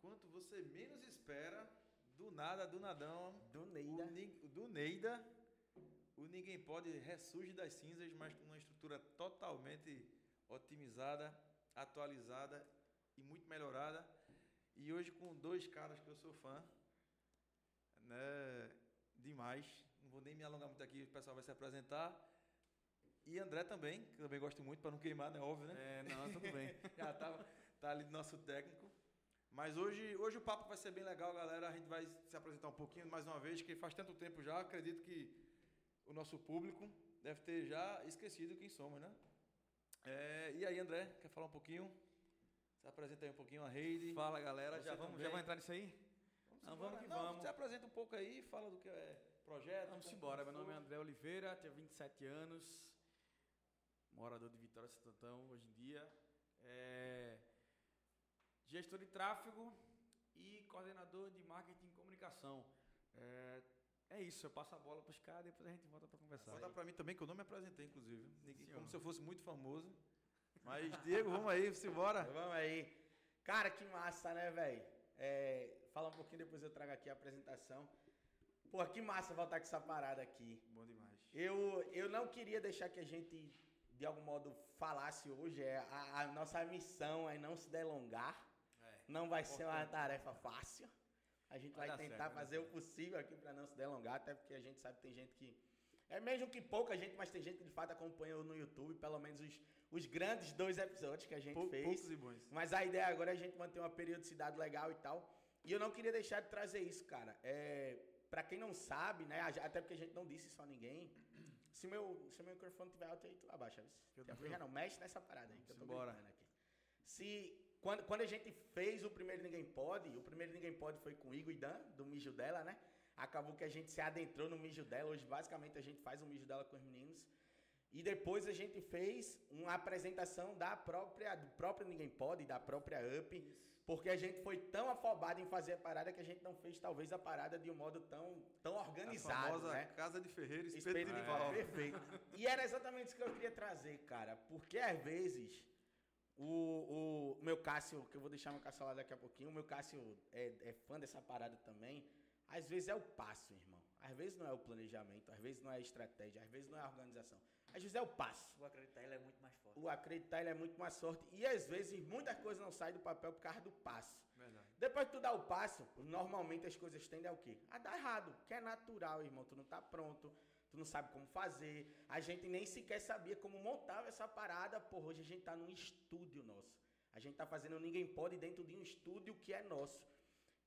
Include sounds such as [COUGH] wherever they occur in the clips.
quanto você menos espera, do nada, do nadão. Do Neida. O, do Neida. O Ninguém Pode ressurge das cinzas, mas com uma estrutura totalmente otimizada, atualizada e muito melhorada. E hoje com dois caras que eu sou fã, né? Demais. Não vou nem me alongar muito aqui, o pessoal vai se apresentar. E André também, que eu também gosto muito, para não queimar, né? Óbvio, né? É, não, tudo bem. [LAUGHS] Já tá, tá ali nosso técnico. Mas hoje, hoje o papo vai ser bem legal, galera. A gente vai se apresentar um pouquinho mais uma vez, que faz tanto tempo já, acredito que o nosso público deve ter já esquecido quem somos, né? É, e aí, André, quer falar um pouquinho? Se apresenta aí um pouquinho a Heide. Fala, galera. Já vamos, já vamos entrar nisso aí? Vamos, Não, vamos que Não, vamos. Se apresenta um pouco aí, fala do que é projeto. Vamos embora. Meu nome é André Oliveira, tenho 27 anos, morador de Vitória Santantão hoje em dia. É gestor de tráfego e coordenador de marketing e comunicação. É, é isso, eu passo a bola para os caras, depois a gente volta para conversar. Volta para mim também, que eu não me apresentei, inclusive. Sim, como se eu fosse muito famoso. Mas, Diego, vamos aí, embora. vamos aí. Cara, que massa, né, velho? É, fala um pouquinho, depois eu trago aqui a apresentação. Pô, que massa voltar com essa parada aqui. Bom demais. Eu, eu não queria deixar que a gente, de algum modo, falasse hoje. É, a, a nossa missão é não se delongar. Não vai ser uma tarefa fácil. A gente vai, vai tentar certo, fazer o possível aqui para não se delongar, até porque a gente sabe que tem gente que. É mesmo que pouca gente, mas tem gente que de fato acompanha no YouTube, pelo menos os, os grandes dois episódios que a gente Pou, fez. Poucos e bons. Mas a ideia agora é a gente manter uma periodicidade legal e tal. E eu não queria deixar de trazer isso, cara. É, para quem não sabe, né? Até porque a gente não disse isso a ninguém. Se meu, se meu microfone tiver alto aí, tu abaixa. Eu já não mexe nessa parada aí, que eu tô aqui. Se quando, quando a gente fez o primeiro Ninguém Pode, o primeiro Ninguém Pode foi com o Igor e Dan, do Mijo dela, né? Acabou que a gente se adentrou no mijo dela. Hoje, basicamente, a gente faz o mijo dela com os meninos. E depois a gente fez uma apresentação da própria, do próprio Ninguém Pode, da própria Up. Isso. Porque a gente foi tão afobado em fazer a parada que a gente não fez, talvez, a parada de um modo tão, tão organizado. A famosa né? Casa de Ferreira, espeto, espeto de pau. Perfeito. E era exatamente isso que eu queria trazer, cara. Porque às vezes o, o meu Cássio, que eu vou deixar meu Cássio lá daqui a pouquinho, o meu Cássio é, é fã dessa parada também. Às vezes é o passo, irmão. Às vezes não é o planejamento, às vezes não é a estratégia, às vezes não é a organização. Às vezes é o passo. O acreditar ele é muito mais forte. O acreditar ele é muito mais forte. E às vezes muitas coisas não saem do papel por causa do passo. Verdade. Depois que tu dá o passo, normalmente as coisas tendem a o quê? A dar errado. Que é natural, irmão. Tu não tá pronto tu não sabe como fazer. A gente nem sequer sabia como montava essa parada. Porra, hoje a gente tá num estúdio nosso. A gente tá fazendo Ninguém Pode dentro de um estúdio que é nosso.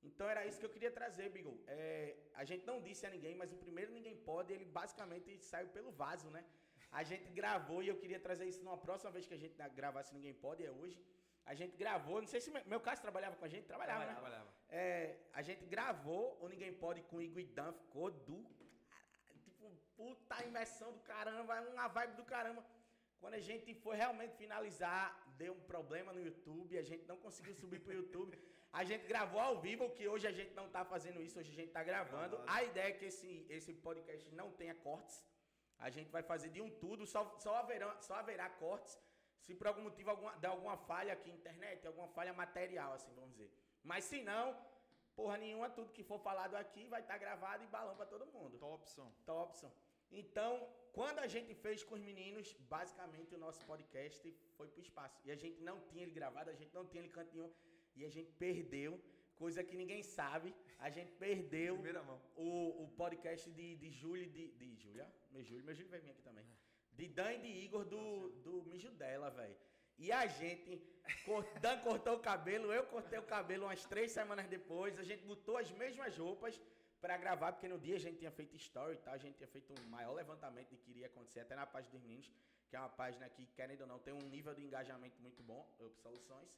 Então era isso que eu queria trazer, Bigol. É, a gente não disse a ninguém, mas o primeiro Ninguém Pode, ele basicamente saiu pelo vaso, né? A gente gravou e eu queria trazer isso numa próxima vez que a gente gravasse Ninguém Pode, é hoje. A gente gravou, não sei se meu, caso trabalhava com a gente, trabalhava, trabalhava né? Trabalhava. É, a gente gravou o Ninguém Pode com o Igor e Dan, ficou do puta imersão do caramba, uma vibe do caramba. Quando a gente foi realmente finalizar, deu um problema no YouTube, a gente não conseguiu subir pro YouTube. A gente gravou ao vivo, que hoje a gente não tá fazendo isso, hoje a gente tá gravando. A ideia é que esse, esse podcast não tenha cortes. A gente vai fazer de um tudo, só, só, haverá, só haverá cortes se por algum motivo alguma, der alguma falha aqui na internet, alguma falha material, assim, vamos dizer. Mas se não, Porra nenhuma, tudo que for falado aqui vai estar tá gravado e balão para todo mundo. Topson. Topson. Então, quando a gente fez com os meninos, basicamente o nosso podcast foi pro espaço. E a gente não tinha ele gravado, a gente não tinha ele canto nenhum. E a gente perdeu, coisa que ninguém sabe. A gente perdeu o, o podcast de, de Júlio, de, de Júlia, meu Júlio, meu Júlio vai vir aqui também. De Dan e de Igor do, do Mijo dela, velho. E a gente, [LAUGHS] Dan cortou o cabelo, eu cortei o cabelo umas três semanas depois, a gente botou as mesmas roupas para gravar, porque no dia a gente tinha feito story, tá? A gente tinha feito um maior levantamento de que iria acontecer, até na página dos meninos, que é uma página que, querendo ou não, tem um nível de engajamento muito bom, Up Soluções.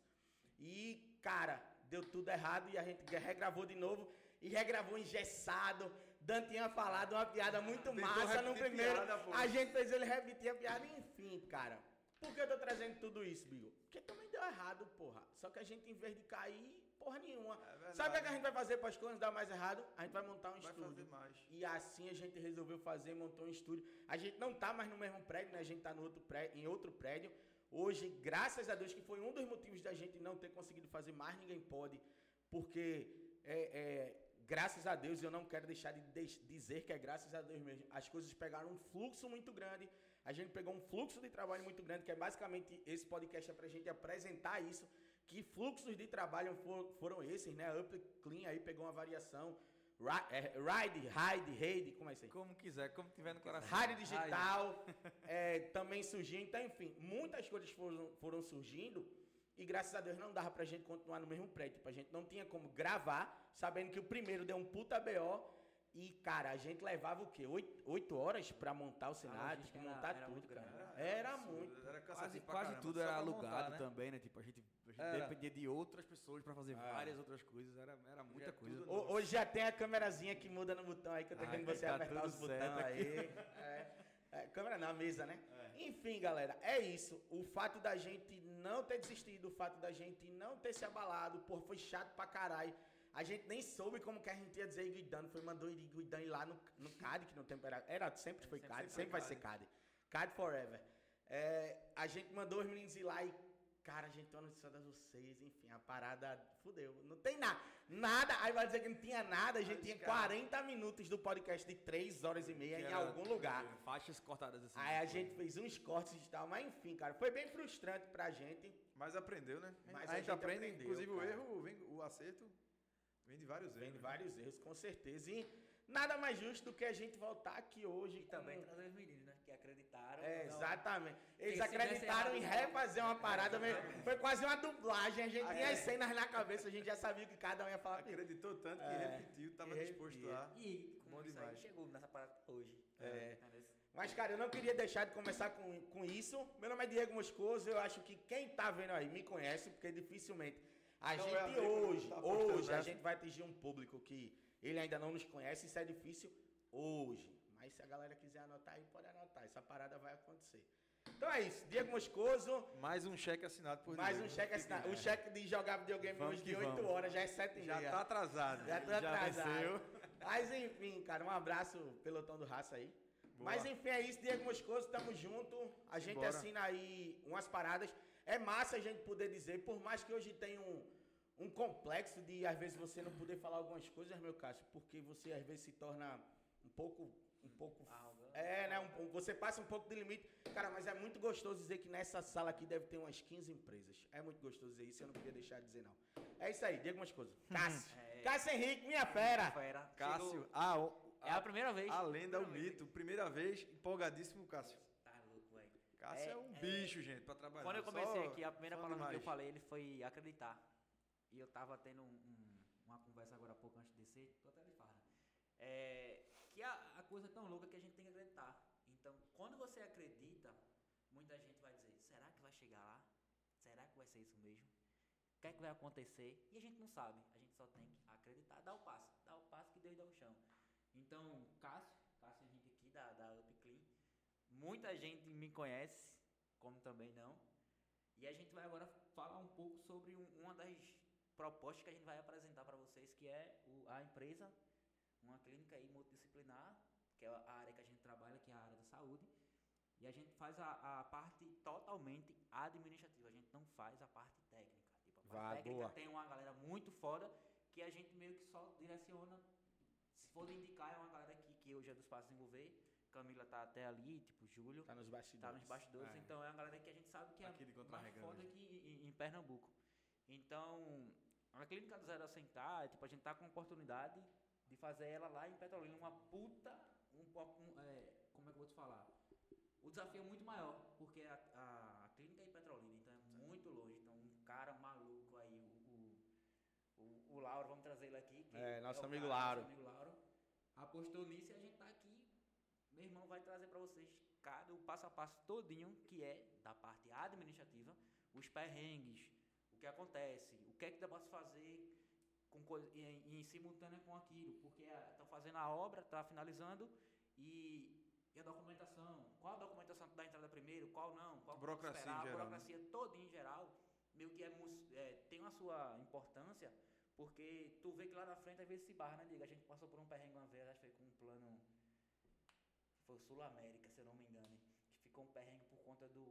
E, cara, deu tudo errado e a gente regravou de novo e regravou engessado. Dan tinha falado uma piada muito massa no primeiro. Piada, a gente fez ele repetir a piada, enfim, cara. Por que eu tô trazendo tudo isso, Bigo? Porque também deu errado, porra. Só que a gente, em vez de cair, porra nenhuma. É Sabe o que a gente vai fazer para as coisas dar mais errado? A gente vai montar um vai estúdio. Fazer mais. E assim a gente resolveu fazer, montou um estúdio. A gente não tá mais no mesmo prédio, né? A gente tá no outro prédio, em outro prédio. Hoje, graças a Deus, que foi um dos motivos da gente não ter conseguido fazer mais ninguém pode porque é, é, graças a Deus, eu não quero deixar de, de dizer que é graças a Deus mesmo. As coisas pegaram um fluxo muito grande. A gente pegou um fluxo de trabalho muito grande, que é basicamente esse podcast é pra gente apresentar isso. Que fluxos de trabalho for, foram esses, né? Up Clean aí pegou uma variação. É, ride, Ride, Raid, como é isso aí? Como quiser, como tiver no coração. Ride Digital é, também surgiu. Então, enfim, muitas coisas foram, foram surgindo e graças a Deus não dava pra gente continuar no mesmo prédio. Tipo, a gente não tinha como gravar, sabendo que o primeiro deu um puta BO. E, cara, a gente levava o quê? Oito, oito horas pra montar o cenário, tipo, montar era, tudo, era cara. Era, era muito. Era quase, quase tudo era alugado montar, né? também, né? Tipo, a gente, a gente dependia de outras pessoas pra fazer é. várias outras coisas. Era, era muita coisa. Hoje já tem a câmerazinha que muda no botão aí, que eu tô vendo você tá apertar os botões aí. [LAUGHS] É, é, câmera na mesa, né? É. Enfim, galera, é isso. O fato da gente não ter desistido, o fato da gente não ter se abalado, pô, foi chato pra caralho. A gente nem soube como que a gente ia dizer Iguidano, foi mandou Iguidano ir lá no, no CAD, que no tempo era, era sempre foi CAD, sempre, sempre vai ser CAD. CAD forever. É, a gente mandou os meninos ir lá e, cara, a gente tem uma notícia das vocês, enfim, a parada fudeu. Não tem nada, nada, aí vai dizer que não tinha nada, a gente tinha 40 minutos do podcast de 3 horas e meia em algum lugar. Faixas cortadas assim. Aí a gente fez uns cortes e tal, mas enfim, cara, foi bem frustrante pra gente. Mas aprendeu, né? Mas a, a gente, gente aprende, aprendeu, inclusive cara. o erro, vem, o acerto Vem de vários erros. Vem de né? vários erros, com certeza. E nada mais justo do que a gente voltar aqui hoje. E com... também trazer os meninos, né? Que acreditaram. É, exatamente. Eles acreditaram em refazer uma parada. É, foi quase uma dublagem. A gente tinha as cenas na cabeça, a gente já sabia que cada um ia falar. Acreditou tanto que é, repetiu, estava disposto lá. E bom demais. chegou nessa parada hoje. É. é. Mas, cara, eu não queria deixar de começar com, com isso. Meu nome é Diego Moscoso. Eu acho que quem tá vendo aí me conhece, porque dificilmente a não gente é hoje, tá hoje, a gente vai atingir um público que ele ainda não nos conhece, isso é difícil hoje. Mas se a galera quiser anotar aí, pode anotar. Essa parada vai acontecer. Então é isso, Diego Moscoso. Mais um cheque assinado por Mais Diego. um cheque assinado. O cheque de jogar videogame vamos hoje de 8 vamos. horas, já é 7 Já tá atrasado. Já tá atrasado. Mas enfim, cara, um abraço, pelotão do raça aí. Boa. Mas enfim, é isso, Diego Moscoso, tamo junto. A gente Bora. assina aí umas paradas. É massa a gente poder dizer, por mais que hoje tenha um, um complexo de, às vezes, você não poder falar algumas coisas, meu Cássio, porque você, às vezes, se torna um pouco. Um pouco. É, né? Um, você passa um pouco de limite. Cara, mas é muito gostoso dizer que nessa sala aqui deve ter umas 15 empresas. É muito gostoso dizer isso, eu não podia deixar de dizer, não. É isso aí, diga umas coisas. [LAUGHS] Cássio. É... Cássio Henrique, minha fera. fera. Cássio. Ah, o, a, é a primeira vez. A lenda, o mito. Primeira vez, empolgadíssimo, Cássio. Cássio é, é um é... bicho, gente, pra trabalhar. Quando eu comecei Só aqui, a primeira palavra demais. que eu falei, ele foi acreditar. E eu tava tendo um, um, uma conversa agora há pouco antes de descer, tô até de farda. É, que a, a coisa é tão louca que a gente tem que acreditar. Então, quando você acredita, muita gente vai dizer: será que vai chegar lá? Será que vai ser isso mesmo? O que é que vai acontecer? E a gente não sabe. A gente só tem que acreditar, dar o passo. Dar o passo que Deus dá o chão. Então, Cássio Henrique aqui da, da Up Clean. Muita gente me conhece, como também não. E a gente vai agora falar um pouco sobre um, uma das proposta que a gente vai apresentar para vocês, que é o, a empresa, uma clínica aí multidisciplinar, que é a área que a gente trabalha, que é a área da saúde, e a gente faz a, a parte totalmente administrativa, a gente não faz a parte técnica. Tipo, a parte Vá, técnica boa. tem uma galera muito foda que a gente meio que só direciona, se for indicar, é uma galera aqui que hoje é dos Passos Desenvolver, Camila tá até ali, tipo, Júlio. Tá nos bastidores. Tá nos bastidores, é. então é uma galera que a gente sabe que é mais foda aqui em, em Pernambuco. Então, a clínica do Zero a Sentar, tipo, a gente tá com a oportunidade de fazer ela lá em Petrolina, uma puta, um, um é, como é que eu vou te falar? O desafio é muito maior, porque a, a, a clínica é em Petrolina, então é muito longe. Então, um cara maluco aí, o, o, o Lauro, vamos trazer ele aqui. é, nosso é amigo cara, Lauro. Nosso amigo Lauro. Apostou nisso e a gente tá aqui. Meu irmão vai trazer para vocês cada o passo a passo todinho, que é da parte administrativa, os perrengues, o que acontece, o que é que dá para fazer com coisa, em, em simultâneo com aquilo, porque estão fazendo a obra, está finalizando e, e, a documentação, qual a documentação da entrada primeiro, qual não, qual burocracia esperar, a né? burocracia toda em geral, meio que é, é, tem a sua importância, porque tu vê que lá na frente às vezes se barra, né, diga, a gente passou por um perrengue uma vez, acho que foi com um plano, foi Sul América, se eu não me engano, que ficou um perrengue por conta do,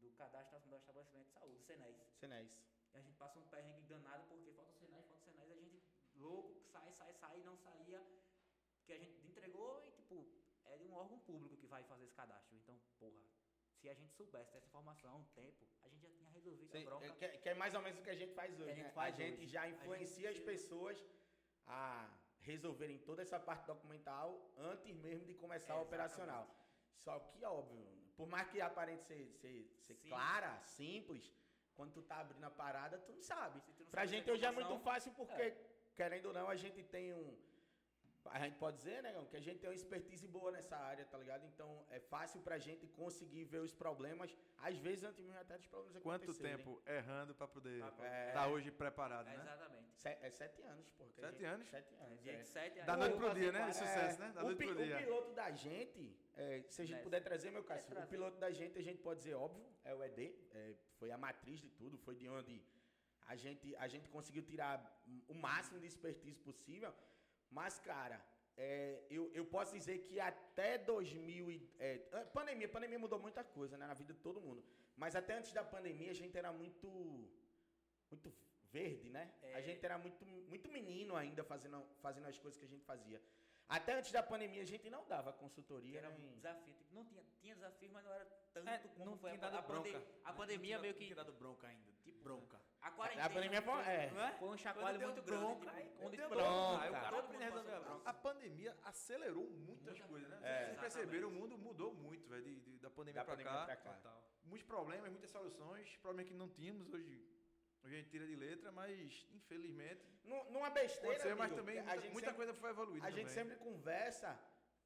do cadastro do estabelecimento de saúde, CENES. CENES. E a gente passa um perrengue danado porque falta sinais, falta sinais, a gente louco, sai, sai, sai, não saía, que a gente entregou e, tipo, é de um órgão público que vai fazer esse cadastro. Então, porra, se a gente soubesse dessa informação, tempo, a gente já tinha resolvido Sim, a bronca. Que, que, é mais ou menos o que a gente faz hoje, a gente, né? faz a gente já influencia gente... as pessoas a resolverem toda essa parte documental antes mesmo de começar é, o operacional. Só que, óbvio, por mais que aparente ser, ser, ser clara, simples, quando tu tá abrindo a parada, tu não sabe. Tu não pra gente hoje é muito fácil porque, é. querendo ou não, a gente tem um a gente pode dizer, né, que a gente tem uma expertise boa nessa área, tá ligado? Então é fácil pra gente conseguir ver os problemas, às vezes antes mesmo até dos problemas Quanto tempo errando pra poder estar é, tá hoje preparado, é, né? Exatamente. É sete anos, pô. Sete gente, anos? Sete anos. É. Sete anos. Da noite pro dia, né? Sucesso, né? Da noite pro dia. O piloto da gente, é, se a gente puder trazer, meu Cássio, o piloto da gente, a gente pode dizer, óbvio, é o ED, é, foi a matriz de tudo, foi de onde a gente, a gente conseguiu tirar o máximo de expertise possível. Mas, cara, é, eu, eu posso dizer que até 2000 e, é, pandemia, pandemia mudou muita coisa né, na vida de todo mundo. Mas até antes da pandemia a gente era muito muito verde, né? É. A gente era muito muito menino ainda fazendo fazendo as coisas que a gente fazia. Até antes da pandemia a gente não dava consultoria. Era um desafio. Tipo, não tinha, tinha desafio, mas não era tanto é, como não foi a, a, bronca. a pandemia. meio que. Não tinha dado bronca ainda. Tipo, bronca. A quarentena. A pandemia foi, é. Não é? foi um chacoalho muito bronca, grande. Tipo, quando bronca. bronca. Aí o cara todo a bronca. A pandemia acelerou muitas coisas, né? É, Vocês perceberam, o mundo mudou muito, velho, da pandemia, da pra, pandemia cá. pra cá. Muitos problemas, muitas soluções, problemas que não tínhamos hoje a gente tira de letra, mas infelizmente. Numa besteira. Pode ser, amigo, mas também muita, muita sempre, coisa foi evoluída. A também. gente sempre conversa.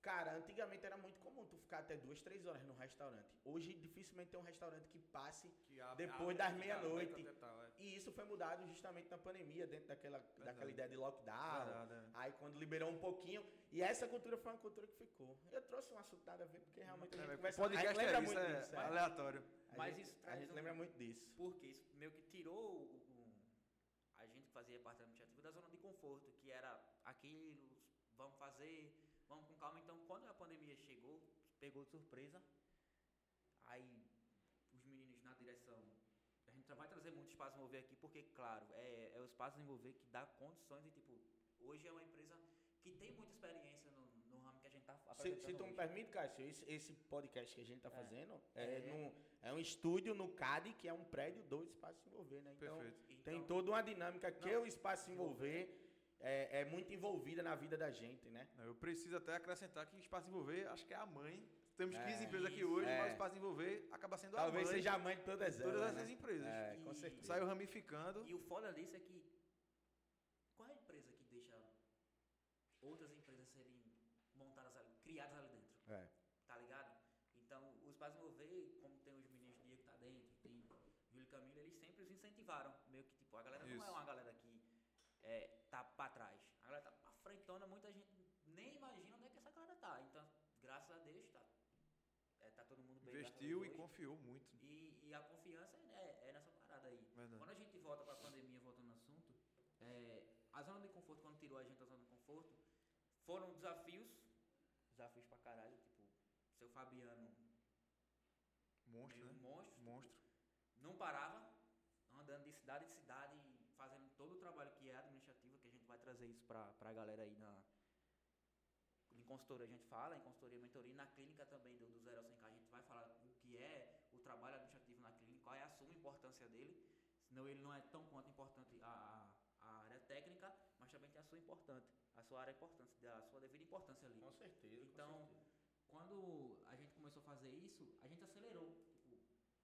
Cara, antigamente era muito comum tu ficar até duas, três horas no restaurante. Hoje dificilmente tem um restaurante que passe que abre, depois abre, das meia-noite. É. E isso foi mudado justamente na pandemia, dentro daquela, daquela ideia de lockdown. Verdade, é. Aí quando liberou um pouquinho. E essa cultura foi uma cultura que ficou. Eu trouxe um assunto nada a ver, porque realmente a gente é, conversa. Podcast a gente lembra é isso, muito é, disso. É. Aleatório. Mas gente, isso a gente um, lembra muito disso. Porque isso meio que tirou a gente que fazia parte administrativa da zona de conforto, que era aquilo, vamos fazer, vamos com calma. Então, quando a pandemia chegou, pegou de surpresa, aí os meninos na direção, a gente vai trazer muito espaço desenvolver aqui, porque, claro, é, é o espaço desenvolver que dá condições de, tipo, hoje é uma empresa que tem muita experiência no, no ramo que a gente está apresentando. Se, se tu hoje. me permite, Cássio, esse, esse podcast que a gente está é. fazendo é, é, no, é, um estúdio no CAD, que é um prédio do Espaço Envolver, né? Então, Perfeito. tem então, toda uma dinâmica que não, o Espaço Envolver é, é, muito envolvida na vida da gente, né? Eu preciso até acrescentar que o Espaço Envolver, acho que é a mãe. Temos 15 é, empresas aqui hoje, é. mas o Espaço Envolver acaba sendo Talvez a mãe. Talvez seja a mãe de todas elas. Todas né? essas empresas. É, com certeza. Saiu ramificando. E o foda disso é que. Qual é a empresa que deixa outras empresas serem montadas ali, criadas ali dentro? É. Tá ligado? Então, o Espaço Envolver, como tem os meninos Diego que tá dentro, tem Júlio Camilo, eles sempre os incentivaram. Meio que, tipo, a galera Isso. não é uma galera é, pra trás. A galera tá pra frentona, muita gente nem imagina onde é que essa galera tá. Então, graças a Deus, tá, é, tá todo mundo bem. Investiu e confiou muito. E, e a confiança é, é, nessa parada aí. Verdade. Quando a gente volta pra pandemia, voltando no assunto, é, a zona de conforto, quando tirou a gente da zona de conforto, foram desafios, desafios pra caralho, tipo, seu Fabiano. Monstro, né? Monstro. Monstro. Não parava, andando de cidade em cidade, fazendo todo o trabalho que é administrativo, que a gente vai trazer isso pra, pra galera aí na. Em consultoria a gente fala, em consultoria e mentoria, na clínica também do, do 0 ao 100K a gente vai falar o que é o trabalho administrativo na clínica, qual é a suma importância dele, senão ele não é tão quanto importante a, a, a área técnica, mas também tem a sua importante, a sua área importante, a sua devida importância ali. Com certeza. Então, com certeza. quando a gente começou a fazer isso, a gente acelerou. Tipo,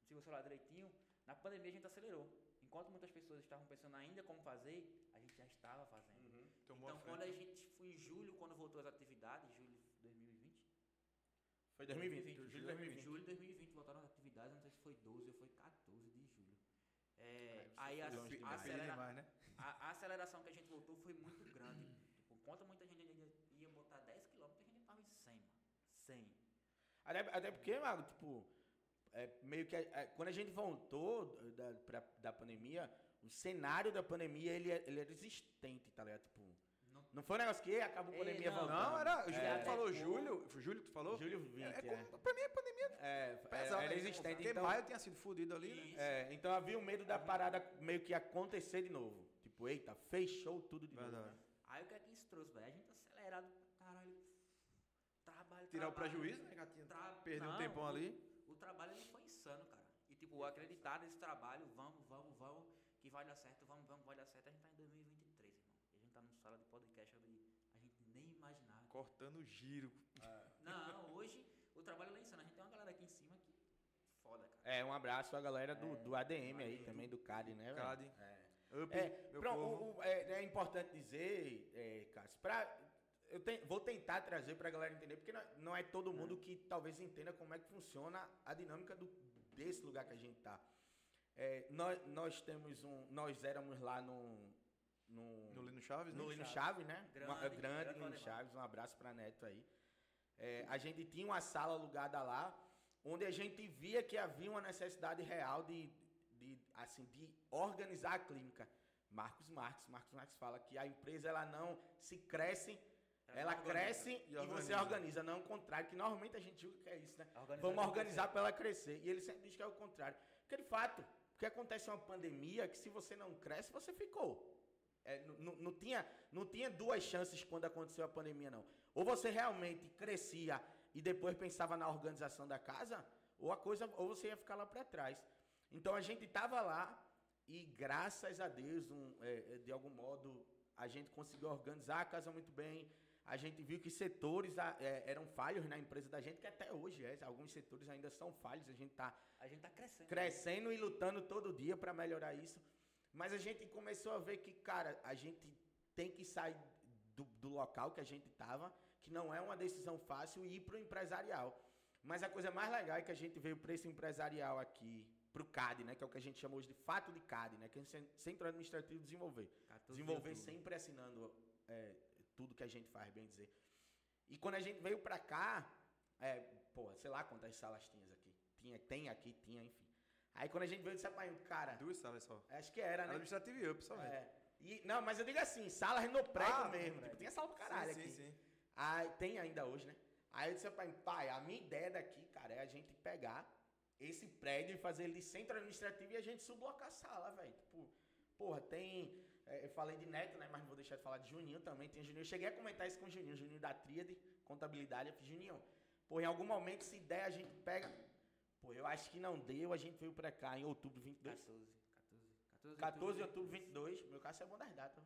se você olhar direitinho, na pandemia a gente acelerou. Enquanto muitas pessoas estavam pensando ainda como fazer, a gente já estava fazendo. Uhum. Então, quando a gente foi em julho, quando voltou as atividades, julho de 2020? Foi 2020. 2020 julho de 2020. Julho de 2020 voltaram as atividades, não sei se foi 12 ou foi 14 de julho. É, aí a, a, acelera, demais, né? a, a, aceleração que a gente voltou foi muito grande. tipo, enquanto muita gente ia botar 10 km, a gente estava em 100, 100. Até, até porque, Mago, tipo, é, meio que é, quando a gente voltou da, pra, da pandemia, o cenário da pandemia ele, é, ele era existente, tá ligado? Tipo, não, não foi um negócio que acabou a pandemia não, voltando. Não, era. O Júlio é, falou Júlio. Foi Júlio que tu falou? Júlio 20. É, é, Pra mim a pandemia é, pesada, era existente. Porque então, maio tinha sido fudido ali, né? É, então havia o medo da parada meio que acontecer de novo. Tipo, eita, fechou tudo de Verdade. novo. Aí o que é que isso trouxe, velho? A gente acelerado pra caralho. Trabalho, Tirar trabalho, o prejuízo, né, Gatinho? Tra... Perder um tempão ali. O, o trabalho ele foi insano, cara. E tipo, acreditar nesse trabalho, vamos, vamos, vamos, vai dar certo, vamos, vamos, vai dar certo. A gente tá em 2023, irmão. E a gente tá numa sala de podcast onde a gente nem imaginava. Cortando giro. É. Não, hoje o trabalho lá é insano. A gente tem uma galera aqui em cima que foda, cara. É, um abraço à galera do, é, do ADM aí também, do CAD, né? CAD. É. Up, é, pronto, o, o, é, é, importante dizer, é, Cássio, pra, eu te, vou tentar trazer para a galera entender, porque não, não, é todo mundo é. que talvez entenda como é que funciona a dinâmica do, desse lugar que a gente está. É, nós, nós temos um. Nós éramos lá no. No, no Lino Chaves, No Lino Chaves, né? Grande, uma, grande, grande Lino Chaves, um abraço para Neto aí. É, a gente tinha uma sala alugada lá, onde a gente via que havia uma necessidade real de, de, assim, de organizar a clínica. Marcos Marques, Marcos Marques fala que a empresa ela não se cresce ela, cresce e, e você organiza, não é o contrário, que normalmente a gente julga que é isso, né? Vamos organizar para ela crescer. E ele sempre diz que é o contrário. Porque, de fato, o que acontece é uma pandemia que se você não cresce, você ficou. É, não, tinha, tinha duas chances quando aconteceu a pandemia, não. Ou você realmente crescia e depois pensava na organização da casa, ou a coisa, ou você ia ficar lá para trás. Então a gente estava lá e graças a Deus, um, é, de algum modo, a gente conseguiu organizar a casa muito bem a gente viu que setores é, eram falhos na empresa da gente, que até hoje é, alguns setores ainda são falhos, a gente está a gente tá crescendo, crescendo e lutando todo dia para melhorar isso. Mas a gente começou a ver que, cara, a gente tem que sair do, do local que a gente estava, que não é uma decisão fácil, e ir para o empresarial. Mas a coisa mais legal é que a gente veio para esse empresarial aqui, para o CAD, né, que é o que a gente chama hoje de fato de CAD, né, que é o Centro Administrativo de Desenvolver. Desenvolver sempre assinando é, tudo que a gente faz, bem dizer. E quando a gente veio pra cá, é, pô, sei lá quantas salas tinha aqui. Tinha, tem aqui, tinha, enfim. Aí quando a gente veio, disse, pai, cara. Duas salas só. Acho que era, né? Administrativo e up, só é. E, não, mas eu digo assim, salas no prédio ah, mesmo. Tipo, tinha sala pro caralho sim, aqui. Sim, sim. Aí, tem ainda hoje, né? Aí eu disse, pai, pai, a minha ideia daqui, cara, é a gente pegar esse prédio e fazer ele de centro administrativo e a gente sublocar a sala, velho. Tipo, porra, tem eu falei de Neto, né? Mas não vou deixar de falar de Juninho também. Tem Juninho. Eu cheguei a comentar isso com o Juninho. Juninho da Tríade, contabilidade. Eu fiz, Juninho, pô, em algum momento, se der, a gente pega. Pô, eu acho que não deu. A gente veio pra cá em outubro 22. 14. 14, 14 de outubro 22. Meu caso é bom das datas.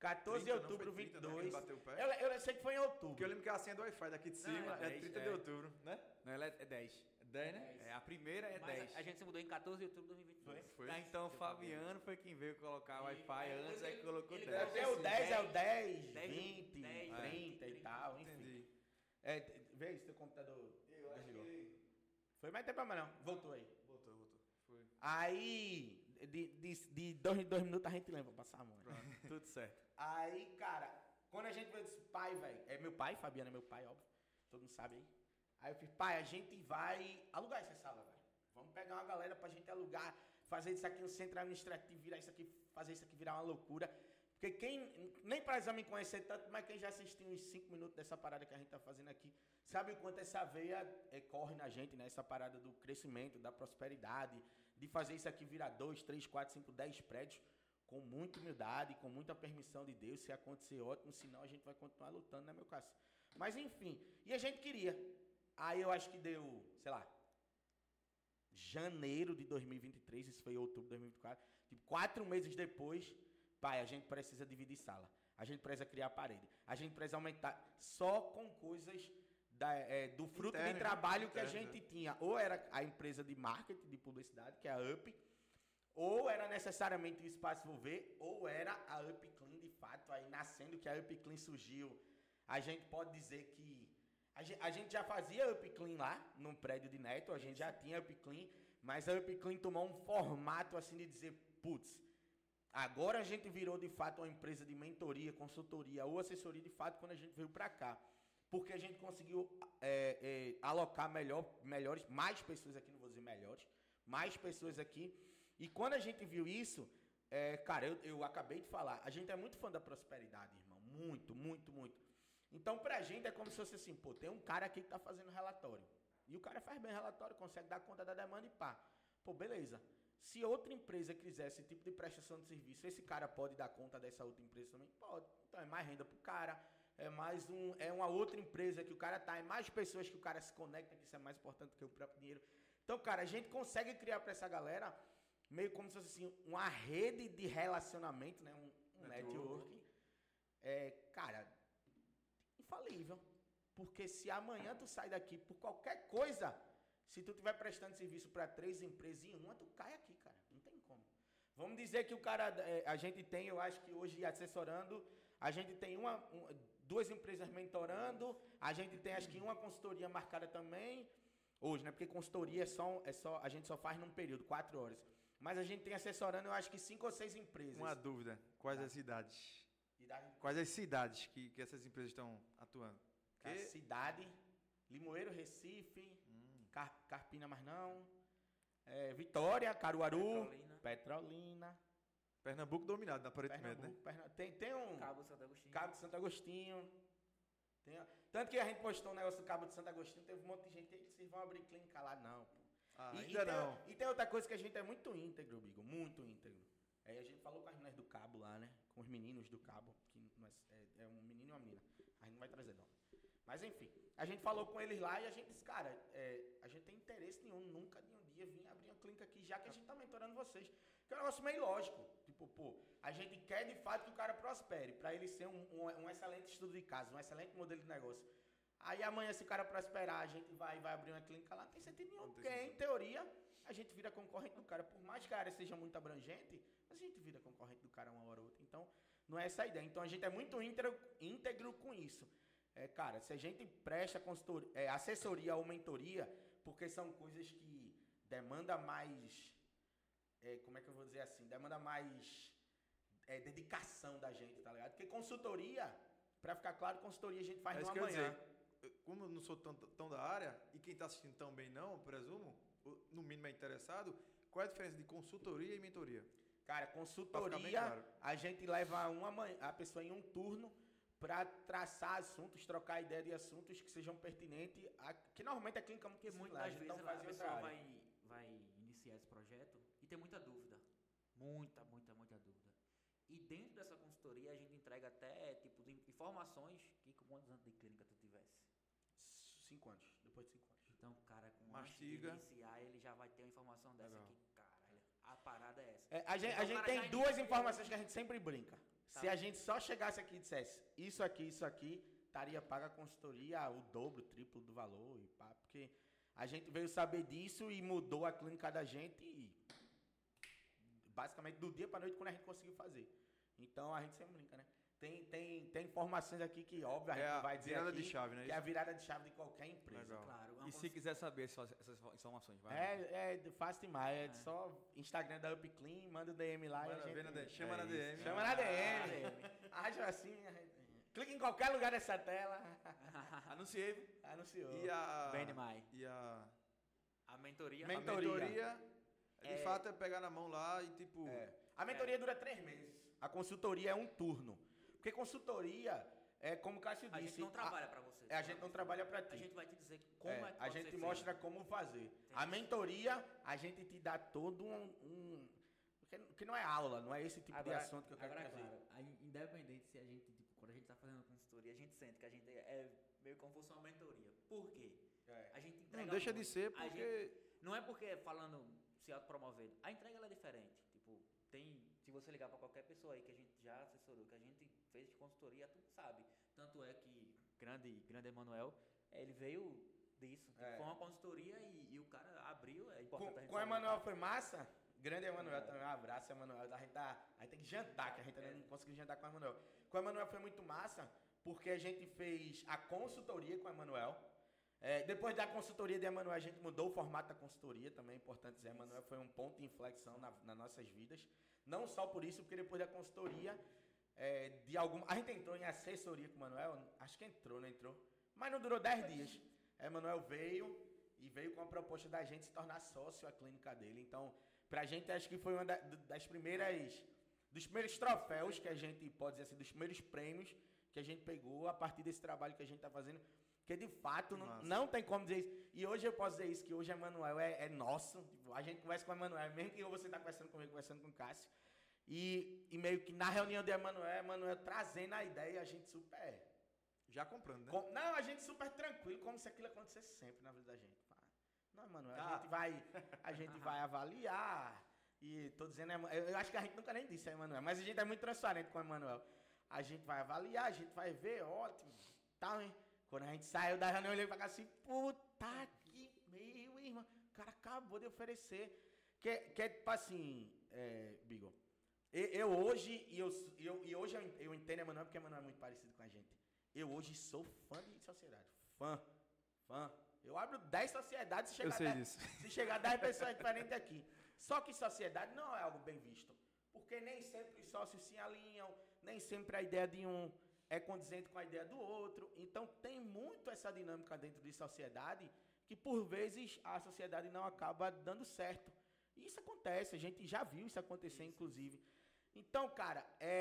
14 de outubro 30, 22. Né, eu, eu sei que foi em outubro. Porque eu lembro que a senha do Wi-Fi daqui de cima não, é, 10, 30 é. de outubro, né? Não, ela é 10. 10, né? É, a primeira é Mas 10. A, a, gente se mudou em 14 de outubro de 2022. Foi? Ah, então o Fabiano foi quem veio colocar o Wi-Fi antes, aí colocou 10. É o 10, é o 10, 20, 10, 30 e tal, enfim. Entendi. É, vê se teu computador eu acho que... Foi mais tempo, mas não. Voltou aí. Voltou, voltou. Foi. Aí, de, de, de dois em dois minutos a gente lembra pra passar a mão. Tudo certo. Aí, cara, quando a gente veio desse pai, velho, é meu pai, Fabiano é meu pai, óbvio. Todo mundo sabe aí. Aí eu fiz, pai, a gente vai alugar essa sala, velho. Vamos pegar uma galera pra gente alugar, fazer isso aqui no centro administrativo, virar isso aqui, fazer isso aqui virar uma loucura. Porque quem, nem precisa me conhecer tanto, mas quem já assistiu uns 5 minutos dessa parada que a gente tá fazendo aqui, sabe o quanto essa veia é, corre na gente, né? Essa parada do crescimento, da prosperidade, de fazer isso aqui virar 2, 3, 4, 5, 10 prédios com muita humildade, com muita permissão de Deus. Se acontecer, ótimo, senão a gente vai continuar lutando, né, meu caso? Mas enfim, e a gente queria. Aí eu acho que deu, sei lá, janeiro de 2023, isso foi outubro de 2024. Tipo, quatro meses depois, pai, a gente precisa dividir sala. A gente precisa criar parede. A gente precisa aumentar só com coisas da, é, do fruto interno, de trabalho que a gente tinha. Ou era a empresa de marketing, de publicidade, que é a UP, ou era necessariamente o Espaço Volver, ou era a Up Clean de fato, aí nascendo que a Up Clean surgiu. A gente pode dizer que a gente, a gente já fazia Up Clean lá, no prédio de Neto, a gente já tinha Up Clean, mas a Up Clean tomou um formato assim de dizer, putz, agora a gente virou de fato uma empresa de mentoria, consultoria ou assessoria de fato quando a gente veio para cá. Porque a gente conseguiu é, é, alocar melhor, melhores, mais pessoas aqui, não vou dizer melhores, mais pessoas aqui. E quando a gente viu isso, é, cara, eu, eu acabei de falar, a gente é muito fã da prosperidade, irmão. Muito, muito, muito. Então, pra gente é como se fosse assim, pô, tem um cara aqui que tá fazendo relatório. E o cara faz bem relatório, consegue dar conta da demanda e pá. Pô, beleza. Se outra empresa quiser esse tipo de prestação de serviço, esse cara pode dar conta dessa outra empresa também? Pode. Então é mais renda pro cara, é mais um, é uma outra empresa que o cara tá, é mais pessoas que o cara se conecta, que isso é mais importante que o próprio dinheiro. Então, cara, a gente consegue criar para essa galera meio como se fosse assim, uma rede de relacionamento, né? Um, um network. network. É, cara, infalível. Porque se amanhã tu sai daqui por qualquer coisa, se tu estiver prestando serviço para três empresas em uma, tu cai aqui, cara. Não tem como. Vamos dizer que o cara, é, a gente tem, eu acho que hoje assessorando, a gente tem uma, um, duas empresas mentorando, a gente tem acho que uma consultoria marcada também, hoje, né? Porque consultoria é só, é só, a gente só faz num período, quatro horas. Mas a gente tem assessorando, eu acho que cinco ou seis empresas. Uma dúvida, quais tá. as cidades? Quais as cidades que, que essas empresas estão atuando? A cidade, Limoeiro, Recife, hum. Car Carpina, mas não. É, Vitória, Caruaru, Petrolina. Petrolina. Pernambuco dominado, aparentemente, né? Perna... Tem, tem um. Cabo de Santo Agostinho. Cabo de Santo Agostinho. Tem... Tanto que a gente postou um negócio do Cabo de Santo Agostinho, teve um monte de gente que vocês vão abrir clínica lá, não, pô. Ah, e, ainda e tem, não. E tem outra coisa que a gente é muito íntegro, Bigo, muito íntegro. Aí a gente falou com as meninas do Cabo lá, né? Com os meninos do Cabo, que é, é, é um menino e uma menina. A gente não vai trazer, não. Mas enfim, a gente falou com eles lá e a gente disse, cara, é, a gente tem interesse nenhum, nunca de um dia vir abrir uma clínica aqui, já que a gente está mentorando vocês. Que é um negócio meio lógico. Tipo, pô, a gente quer de fato que o cara prospere, para ele ser um, um, um, excelente estudo de caso, um excelente modelo de negócio. Aí amanhã, se o cara prosperar, a gente vai, vai abrir uma clínica lá, não tem sentido nenhum, porque em teoria a gente vira concorrente do cara. Por mais que a área seja muito abrangente, a gente vira concorrente do cara uma hora ou outra. Então, não é essa a ideia. Então a gente é muito íntegro, íntegro com isso. É, cara, se a gente presta é, assessoria ou mentoria, porque são coisas que demanda mais. É, como é que eu vou dizer assim? Demanda mais é, dedicação da gente, tá ligado? Porque consultoria, para ficar claro, consultoria a gente faz é no amanhã. Dizer, como eu não sou tão, tão da área, e quem está assistindo tão bem não, presumo, no mínimo é interessado, qual é a diferença de consultoria e mentoria? Cara, consultoria, claro. a gente leva uma a pessoa em um turno para traçar assuntos, trocar ideia de assuntos que sejam pertinentes, a, que normalmente é clínica muito muitas vezes não faz a pessoa vai, vai iniciar esse projeto e tem muita dúvida. Muita, muita, muita dúvida. E dentro dessa consultoria a gente entrega até tipo de informações que com quantos anos de clínica tu tivesse? Cinco anos, depois de cinco anos. Então, Mastiga. antes de iniciar, ele já vai ter uma informação dessa Legal. aqui. Caralho, a parada é essa. É, a gente, então, a gente tem duas informações que a gente sempre brinca. Tá. Se a gente só chegasse aqui e dissesse isso aqui, isso aqui, estaria paga a consultoria o dobro, o triplo do valor e pá, porque a gente veio saber disso e mudou a clínica da gente e basicamente do dia para noite quando a gente conseguiu fazer. Então a gente sempre brinca, né? Tem, tem, tem informações aqui que, óbvio, a gente é vai dizer virada aqui, de chave, né? Que é a virada de chave de qualquer empresa. Legal. Claro. E se quiser saber essas informações, vai. É, é fácil demais. É, é. só Instagram da UpClean, manda o DM lá. Manda, gente, na chama é na DM. Chama na DM. Acha assim. Clica em qualquer lugar dessa tela. [LAUGHS] Anunciei. Anunciou. E a. Bem demais. E a. A mentoria. Mentoria. A mentoria, de é... fato, é pegar na mão lá e tipo. É. A mentoria dura três meses. A consultoria é um turno. Porque consultoria é como o Cássio disse. A gente não trabalha para você. É, a gente não trabalha para ti. A gente vai te dizer como é, é que A gente mostra feito. como fazer. Entendi. A mentoria, a gente te dá todo um, um que não é aula, não é esse tipo agora, de assunto que eu quero agora, trazer. Claro, independente se a gente, tipo, quando a gente está fazendo consultoria, a gente sente que a gente é meio como se fosse uma mentoria. Por quê? É. A gente entrega. Não deixa de ser porque. Gente, não é porque falando, se autopromovendo. A entrega é diferente. Tipo, tem se você ligar para qualquer pessoa aí que a gente já assessorou, que a gente fez de consultoria, tu sabe. Tanto é que grande, grande Emanuel, ele veio disso. É. Foi uma consultoria e, e, o cara abriu. É importante com, com o Emanuel foi massa? Grande Emanuel é. também, um abraço, Emanuel. A gente, tá, a gente tem que jantar, que a gente é. não conseguiu jantar com o Emanuel. Com o Emanuel foi muito massa, porque a gente fez a consultoria com o Emanuel. É, depois da consultoria de Emanuel, a gente mudou o formato da consultoria, também é importante dizer. Emanuel foi um ponto de inflexão na, nas nossas vidas. Não só por isso, porque depois da consultoria, é, de alguma. A gente entrou em assessoria com o Manuel, acho que entrou, não entrou? Mas não durou 10 dias. Emanuel veio e veio com a proposta da gente se tornar sócio a clínica dele. Então, pra gente, acho que foi uma das primeiras. Dos primeiros troféus que a gente pode dizer assim, dos primeiros prêmios que a gente pegou a partir desse trabalho que a gente está fazendo. Porque de fato não, não tem como dizer isso. E hoje eu posso dizer isso, que hoje Emanuel é, é nosso. Tipo, a gente conversa com o Emanuel, mesmo que você está conversando comigo, conversando com o Cássio. E, e meio que na reunião de Emanuel, Emanuel trazendo a ideia e a gente super. Já comprando, né? Com, não, a gente super tranquilo, como se aquilo acontecesse sempre na vida da gente. Não, Emanuel, ah. a gente vai, a gente vai [LAUGHS] avaliar. E tô dizendo, eu acho que a gente nunca nem disse, Emanuel, mas a gente é muito transparente com o Emanuel. A gente vai avaliar, a gente vai ver, ótimo, tal, hein? Quando a gente saiu da reunião, eu olhei pra cá assim, puta que meio, irmão. O cara acabou de oferecer. Que, que é tipo assim, é, Bigo. Eu, eu, hoje, e eu, eu, e hoje eu, eu entendo Emanuel, porque Emanuel é muito parecido com a gente. Eu hoje sou fã de sociedade. Fã. Fã. Eu abro 10 sociedades se chegar, 10, se chegar 10 pessoas diferentes aqui. Só que sociedade não é algo bem visto. Porque nem sempre os sócios se alinham, nem sempre a ideia de um é condizente com a ideia do outro. Então tem muito essa dinâmica dentro de sociedade que por vezes a sociedade não acaba dando certo. E isso acontece, a gente já viu isso acontecer, inclusive. Então, cara, é,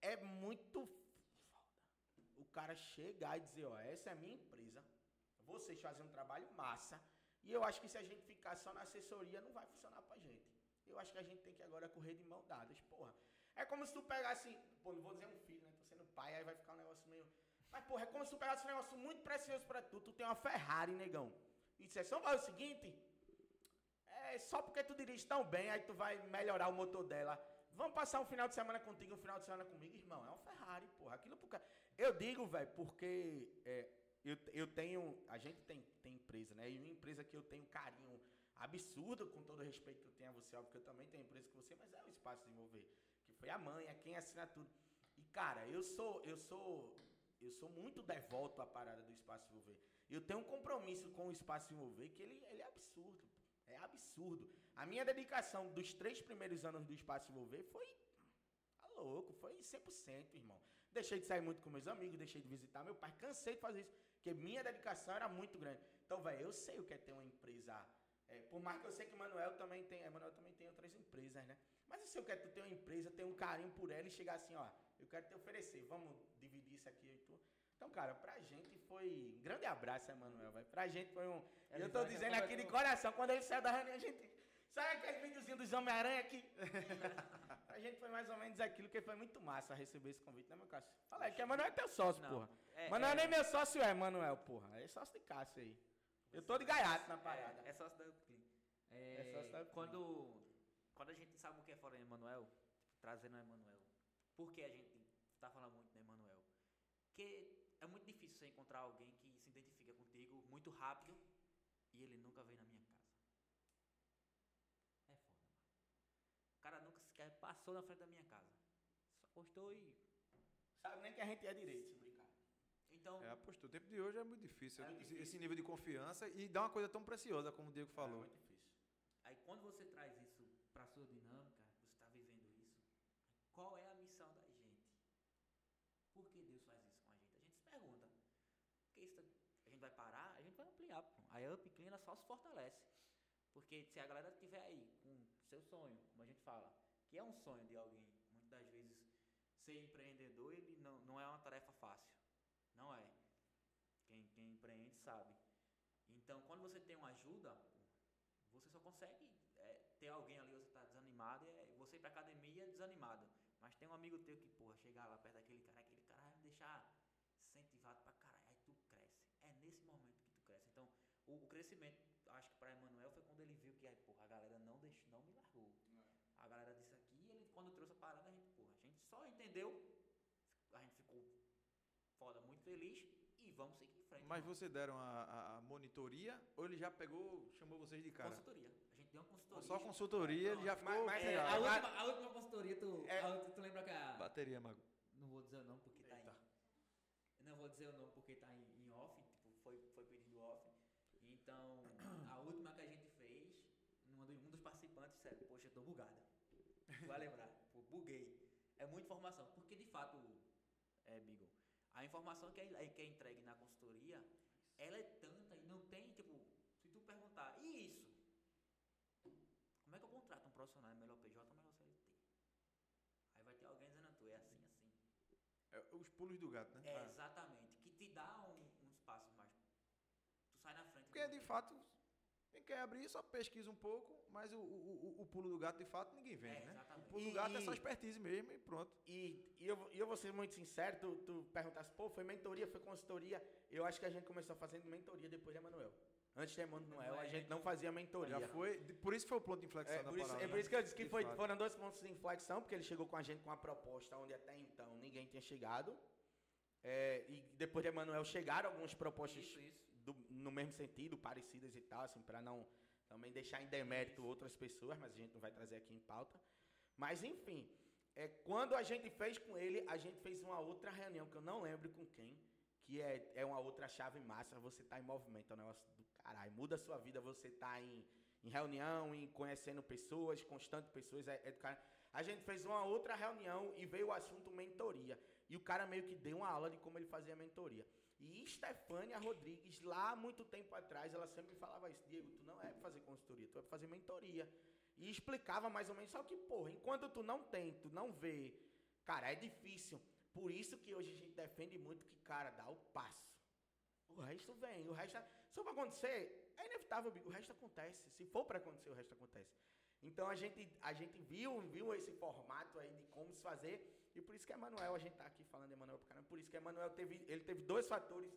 é muito foda o cara chegar e dizer, ó, essa é a minha empresa, vocês fazem um trabalho massa, e eu acho que se a gente ficar só na assessoria, não vai funcionar pra gente. Eu acho que a gente tem que agora correr de mão dadas, porra. É como se tu pegasse, pô, não vou dizer um filho, né? Tô sendo pai, aí vai ficar um negócio meio. Mas, porra, é como se tu pegasse um negócio muito precioso pra tu. Tu tem uma Ferrari, negão. E dissesse, fazer o seguinte. É só porque tu dirige tão bem, aí tu vai melhorar o motor dela. Vamos passar um final de semana contigo, um final de semana comigo, irmão. É uma Ferrari, porra. Aquilo pro. Eu digo, velho, porque é, eu, eu tenho. A gente tem, tem empresa, né? E uma empresa que eu tenho carinho absurdo, com todo o respeito que eu tenho a você, óbvio que eu também tenho empresa com você, mas é o espaço de desenvolver foi a mãe, é quem assina tudo. E cara, eu sou, eu sou, eu sou muito devoto à parada do espaço envolver. Eu tenho um compromisso com o espaço envolver que ele, ele é absurdo. É absurdo. A minha dedicação dos três primeiros anos do espaço envolver foi tá louco, foi 100%, irmão. Deixei de sair muito com meus amigos, deixei de visitar meu pai, cansei de fazer isso, porque minha dedicação era muito grande. Então, velho, eu sei o que é ter uma empresa. É, por mais que eu sei que o Manuel também tem, Manuel também tem outras empresas, né? Mas se eu quero tu ter uma empresa, ter um carinho por ela e chegar assim, ó, eu quero te oferecer, vamos dividir isso aqui e tu. Então, cara, pra gente foi. Grande abraço, Emanuel, vai. Pra gente foi um. Ele eu tô dizendo aqui de coração, quando ele saiu da reunião, a gente. Sabe aquele videozinho dos Homem-Aranha aqui? [LAUGHS] a gente foi mais ou menos aquilo, que foi muito massa receber esse convite, né, meu Cássio? Fala aí, que Emanuel é teu sócio, não, porra. É, não é, é nem meu sócio, é, Emanuel, porra. É sócio de Cássio aí. Eu tô de gaiato na parada. É, é sócio da Euclid. É, é sócio da Quando quando a gente sabe o que é fora Emanuel, tipo, trazendo a Emanuel, por que a gente está falando muito de Emanuel? Porque é muito difícil você encontrar alguém que se identifica contigo muito rápido e ele nunca veio na minha casa. É foda, mano. O cara nunca sequer passou na frente da minha casa. Só postou e. Sabe nem que a gente é direito, se brincar. Então. É, apostou. O tempo de hoje é muito difícil. É difícil. Esse nível de confiança e dá uma coisa tão preciosa, como o Diego falou. É muito difícil. Aí quando você traz isso para sua dinâmica, você está vivendo isso, qual é a missão da gente? Por que Deus faz isso com a gente? A gente se pergunta. Porque isso, a gente vai parar, a gente vai ampliar. A Up Clean só se fortalece. Porque se a galera estiver aí com seu sonho, como a gente fala, que é um sonho de alguém, muitas das vezes ser empreendedor ele não, não é uma tarefa fácil. Não é. Quem, quem empreende sabe. Então, quando você tem uma ajuda, você só consegue ter alguém ali, você tá desanimado, é você ir pra academia desanimado. Mas tem um amigo teu que, porra, chegar lá perto daquele cara, aquele cara vai me deixar incentivado pra caralho, aí tu cresce. É nesse momento que tu cresce. Então, o, o crescimento, acho que pra Emanuel foi quando ele viu que, aí, porra, a galera não deixou, não me largou. É. A galera disse aqui, e ele, quando trouxe a parada, a gente, porra, a gente só entendeu, a gente ficou foda, muito feliz, e vamos seguir em frente. Mas vocês deram a, a, monitoria ou ele já pegou, chamou vocês de cara? Consultoria deu uma consultoria. Só consultoria, ele já ficou. Mas, é, a, última, a última consultoria, tu, é, a, tu lembra que a. Bateria, Mago. Não vou dizer o nome porque tá Eita. aí. Não vou dizer o nome porque tá em, em off, tipo, foi, foi pedido off. Então, a última que a gente fez, um dos participantes disse, poxa, eu tô bugado. Vai lembrar, pô, buguei. É muita informação, porque de fato, é, Bigo, a informação que é, que é entregue na consultoria, ela é tanta e não tem, tipo, se tu perguntar, e isso? Como é que eu contrato um profissional? É melhor PJ ou melhor CLT? Aí vai ter alguém dizendo, tu é assim, assim. É, os pulos do gato, né? É, exatamente. Que te dá um, um espaço mais porque de fato, quer abrir só pesquisa um pouco, mas o, o, o, pulo do gato de fato ninguém vende, é, né? O pulo e, do gato é só expertise mesmo e pronto. E, e eu, eu vou ser muito sincero, tu, tu perguntasse, pô, foi mentoria, foi consultoria. Eu acho que a gente começou fazendo mentoria depois de Emanuel. Antes de Emanuel, a gente não fazia mentoria. Já foi, por isso foi o ponto de inflexão é, da por isso, parada, É por isso que eu disse que foi, foram dois pontos de inflexão, porque ele chegou com a gente com uma proposta onde até então ninguém tinha chegado. É, e depois de Emanuel chegaram algumas propostas isso, isso. Do, no mesmo sentido, parecidas e tal, assim, para não também deixar em demérito outras pessoas, mas a gente não vai trazer aqui em pauta. Mas enfim, é, quando a gente fez com ele, a gente fez uma outra reunião, que eu não lembro com quem, que é, é uma outra chave massa, você está em movimento, é um negócio do caralho, muda a sua vida, você está em, em reunião, em conhecendo pessoas, constante pessoas, é, é do. A gente fez uma outra reunião e veio o assunto mentoria. E o cara meio que deu uma aula de como ele fazia mentoria. E Stefânia Rodrigues, lá muito tempo atrás, ela sempre falava isso: Diego, tu não é pra fazer consultoria, tu é pra fazer mentoria. E explicava mais ou menos, só que, porra, enquanto tu não tem, tu não vê, cara, é difícil. Por isso que hoje a gente defende muito que, cara, dá o passo. O resto vem, o resto. Se for acontecer, é inevitável, o resto acontece. Se for para acontecer, o resto acontece. Então a gente, a gente viu, viu esse formato aí de como se fazer. E por isso que Emanuel, a gente está aqui falando de Emanuel para caramba, por isso que Emanuel teve, ele teve dois fatores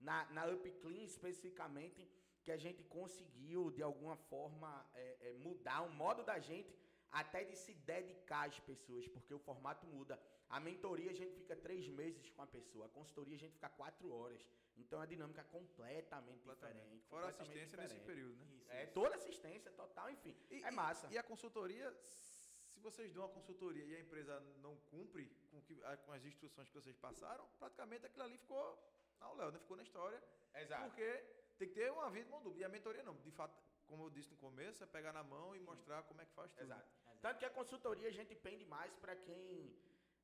na, na Up Clean especificamente, que a gente conseguiu, de alguma forma, é, é, mudar o modo da gente até de se dedicar às pessoas, porque o formato muda. A mentoria a gente fica três meses com a pessoa, a consultoria a gente fica quatro horas. Então é a dinâmica completamente, completamente diferente. Fora completamente assistência diferente. nesse período, né? Isso, é, isso. toda assistência total, enfim. E, é massa. E, e a consultoria, se vocês dão a consultoria e a empresa não cumpre com, que, com as instruções que vocês passaram, praticamente aquilo ali ficou ao Léo, né? Ficou na história. Exato. Porque tem que ter uma vida mão dupla. E a mentoria não. De fato, como eu disse no começo, é pegar na mão e mostrar como é que faz tudo. Exato. Exato. Tanto que a consultoria a gente pende mais para quem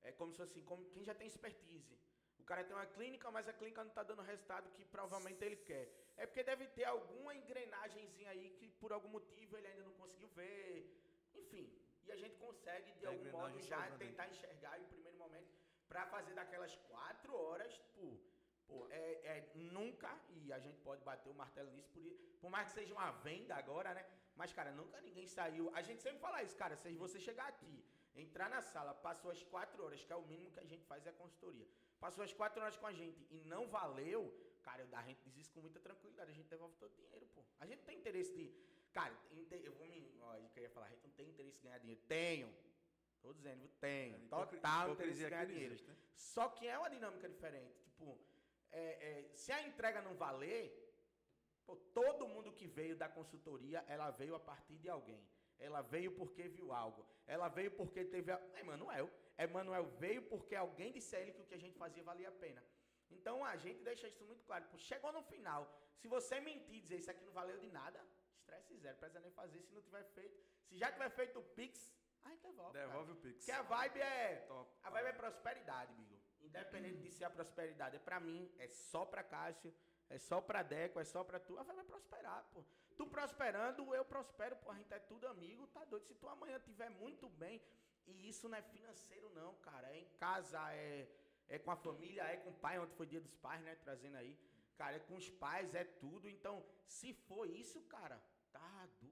é como se fosse assim, como quem já tem expertise. O cara tem uma clínica, mas a clínica não está dando o resultado que provavelmente ele quer. É porque deve ter alguma engrenagemzinha aí que por algum motivo ele ainda não conseguiu ver. Enfim, e a gente consegue, de algum modo, já tentar enxergar em primeiro momento para fazer daquelas quatro horas, tipo, pô, é, é, nunca, e a gente pode bater o martelo nisso, por, por mais que seja uma venda agora, né? Mas, cara, nunca ninguém saiu. A gente sempre fala isso, cara, se você chegar aqui, entrar na sala, passou as quatro horas, que é o mínimo que a gente faz é a consultoria, passou as quatro horas com a gente e não valeu, cara, a gente diz isso com muita tranquilidade, a gente devolve todo o dinheiro, pô. A gente tem interesse de Cara, eu vou me. Ó, eu queria falar, a gente não tem interesse em ganhar dinheiro. Tenho. Tô dizendo, tenho. É, total interesse em ganhar dinheiro. Existe, né? Só que é uma dinâmica diferente. Tipo, é, é, se a entrega não valer, pô, todo mundo que veio da consultoria, ela veio a partir de alguém. Ela veio porque viu algo. Ela veio porque teve. A... Emanuel. Emanuel veio porque alguém disse a ele que o que a gente fazia valia a pena. Então a gente deixa isso muito claro. Pô, chegou no final. Se você mentir e dizer isso aqui não valeu de nada, estresse zero, precisa nem fazer se não tiver feito. Se já tiver feito o Pix, a gente devolve. Devolve cara. o Pix. Porque a vibe é. Top, a vibe é prosperidade, Bigo. Independente de ser a prosperidade. É pra mim, é só pra Cássio, é só pra Deco, é só pra tu. É prosperar, pô. Tu prosperando, eu prospero, pô. A gente é tudo amigo, tá doido. Se tu amanhã tiver muito bem, e isso não é financeiro, não, cara. É em casa, é, é com a família, é com o pai. Ontem foi dia dos pais, né? Trazendo aí. Cara, é com os pais, é tudo. Então, se for isso, cara, tá do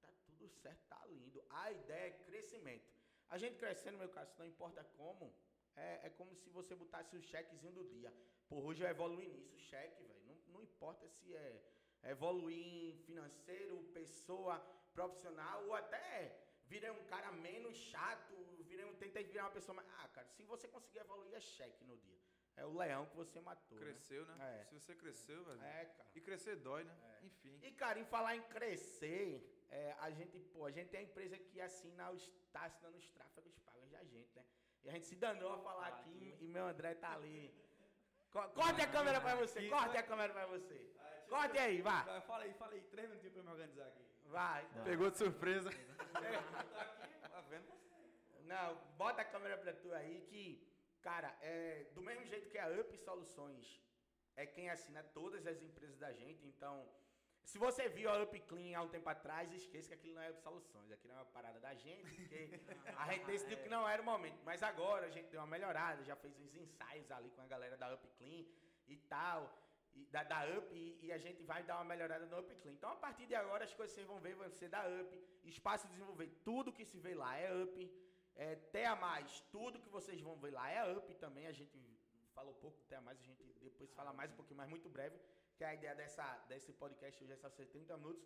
tá tudo certo, tá lindo. A ideia é crescimento. A gente crescendo, meu caso, não importa como, é, é como se você botasse o chequezinho do dia. Por hoje eu evoluí nisso, cheque, velho. Não, não importa se é evoluir em financeiro, pessoa, profissional, ou até virei um cara menos chato, virei um, tentei virar uma pessoa mais. Ah, cara, se você conseguir evoluir, é cheque no dia. É o leão que você matou. Né? Cresceu, né? né? É. Se você cresceu, velho. É, cara. E crescer dói, né? É. Enfim. E, cara, em falar em crescer, é, a gente, pô, a gente tem a empresa que assina os, tá assinando os tráfegos pagos da gente, né? E a gente se danou a falar aqui, aqui e meu André tá ali. Corte a câmera pra você, corte a câmera pra você. Corte aí, vá. Fala aí, fala aí, três minutinhos pra me organizar aqui. Vai. Não. Pegou de surpresa. tá aqui, tá vendo você. Não, bota a câmera pra tu aí que Cara, é, do mesmo jeito que a Up Soluções é quem assina todas as empresas da gente, então, se você viu a Up Clean há um tempo atrás, esqueça que aquilo não é Up Soluções, aquilo é uma parada da gente, porque a gente decidiu que não era o momento. Mas agora a gente deu uma melhorada, já fez uns ensaios ali com a galera da Up Clean e tal. da, da UP e, e, a gente vai dar uma melhorada no Up Clean. Então, a partir de agora, as coisas que vocês vão ver vão ser da UP, espaço de desenvolver, tudo que se vê lá é UP, é, TEA mais, tudo que vocês vão ver lá é UP também, a gente falou pouco TEA mais, a gente depois fala mais um pouquinho, mas muito breve, que é a ideia dessa, desse podcast hoje é só ser 30 minutos.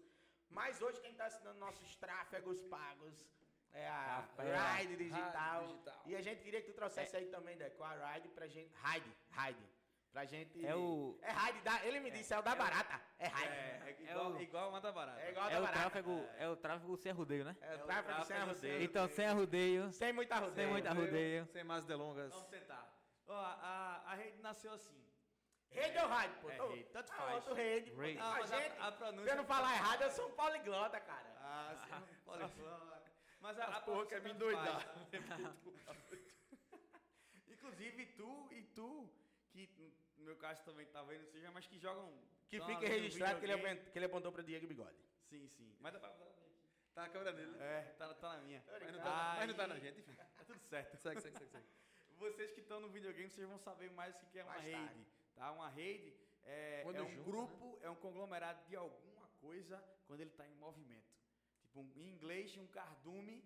Mas hoje quem está assinando nossos tráfegos pagos é a Ride Digital. Digital. E a gente queria que tu trouxesse é. aí também, Deco, a Ride pra gente. Ride, Ride. Pra gente. É o. É Ride, da, ele me é, disse, é o da é barata. É Ride. É, é igual, é igual uma da barata. É igual a da é barata. O tráfego, é. o tráfego sem arrudeio, né? É o tráfego, sem arrudeio. Então, sem arrudeio. Sem muita arrudeio. Sem muita arrudeio. Sem mais delongas. Vamos tentar. Ó, a, a rede nasceu assim. Rede ou rádio, pô? É, rede, tanto ah, faz. Outro rede. rede. Não, a gente, a, a pronúncia... Se eu não falar errado, eu sou um poliglota, cara. Ah, sim, um [LAUGHS] poliglota. Mas a, a porra quer me doidar. [LAUGHS] Inclusive, tu e tu, que no meu caso também tá vendo, seja, mas que jogam... Que fique registrado que ele, que ele apontou pra Diego Bigode. Sim, sim. Mas dá pra... Tá a câmera dele. É, tá, tá na minha. Mas não tá, mas não tá na gente, enfim. Tá tudo certo. Segue, segue, segue, segue. Vocês que estão no videogame, vocês vão saber mais o que é uma mais rede. Tá? Uma rede é, é um junto, grupo, né? é um conglomerado de alguma coisa quando ele está em movimento. Tipo, um, em inglês, um cardume,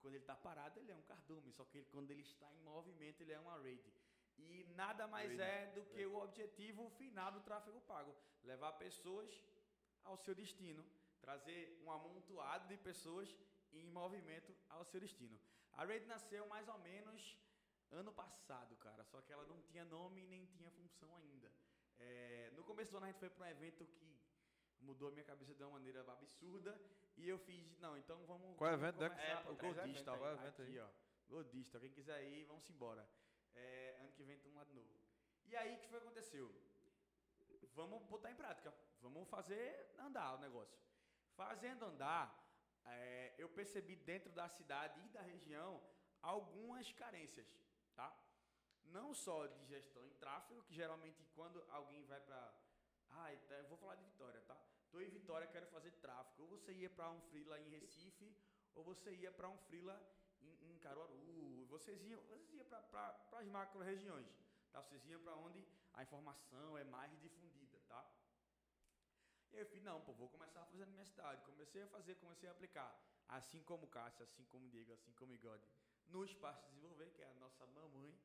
quando ele está parado, ele é um cardume. Só que ele, quando ele está em movimento, ele é uma rede. E nada mais rede. é do que o objetivo final do tráfego pago: levar pessoas ao seu destino, trazer um amontoado de pessoas em movimento ao seu destino. A rede nasceu mais ou menos ano passado, cara, só que ela não tinha nome nem tinha função ainda. É, no começo do ano a gente foi para um evento que mudou a minha cabeça de uma maneira absurda e eu fiz, não, então vamos. Qual vamos evento? Começar, é, o Godista, qual evento aí? Aqui, ó. Godista, quem quiser ir, vamos embora. É, ano que vem tem um lado novo. E aí o que foi que aconteceu? Vamos botar em prática, vamos fazer andar o negócio. Fazendo andar, é, eu percebi dentro da cidade e da região algumas carências, tá? não só de gestão em tráfego, que geralmente quando alguém vai para. Ah, eu vou falar de Vitória, tá? Estou em Vitória, quero fazer tráfego. Ou você ia para um freela em Recife, ou você ia para um freela em, em Caruaru. Vocês iam, vocês iam para as macro regiões. Tá? Vocês iam para onde a informação é mais difundida, tá? E eu falei, não, pô, vou começar a fazer na minha cidade. Comecei a fazer, comecei a aplicar. Assim como Cássio, assim como Diego, assim como Igode. No Espaço Desenvolver, que é a nossa mamãe,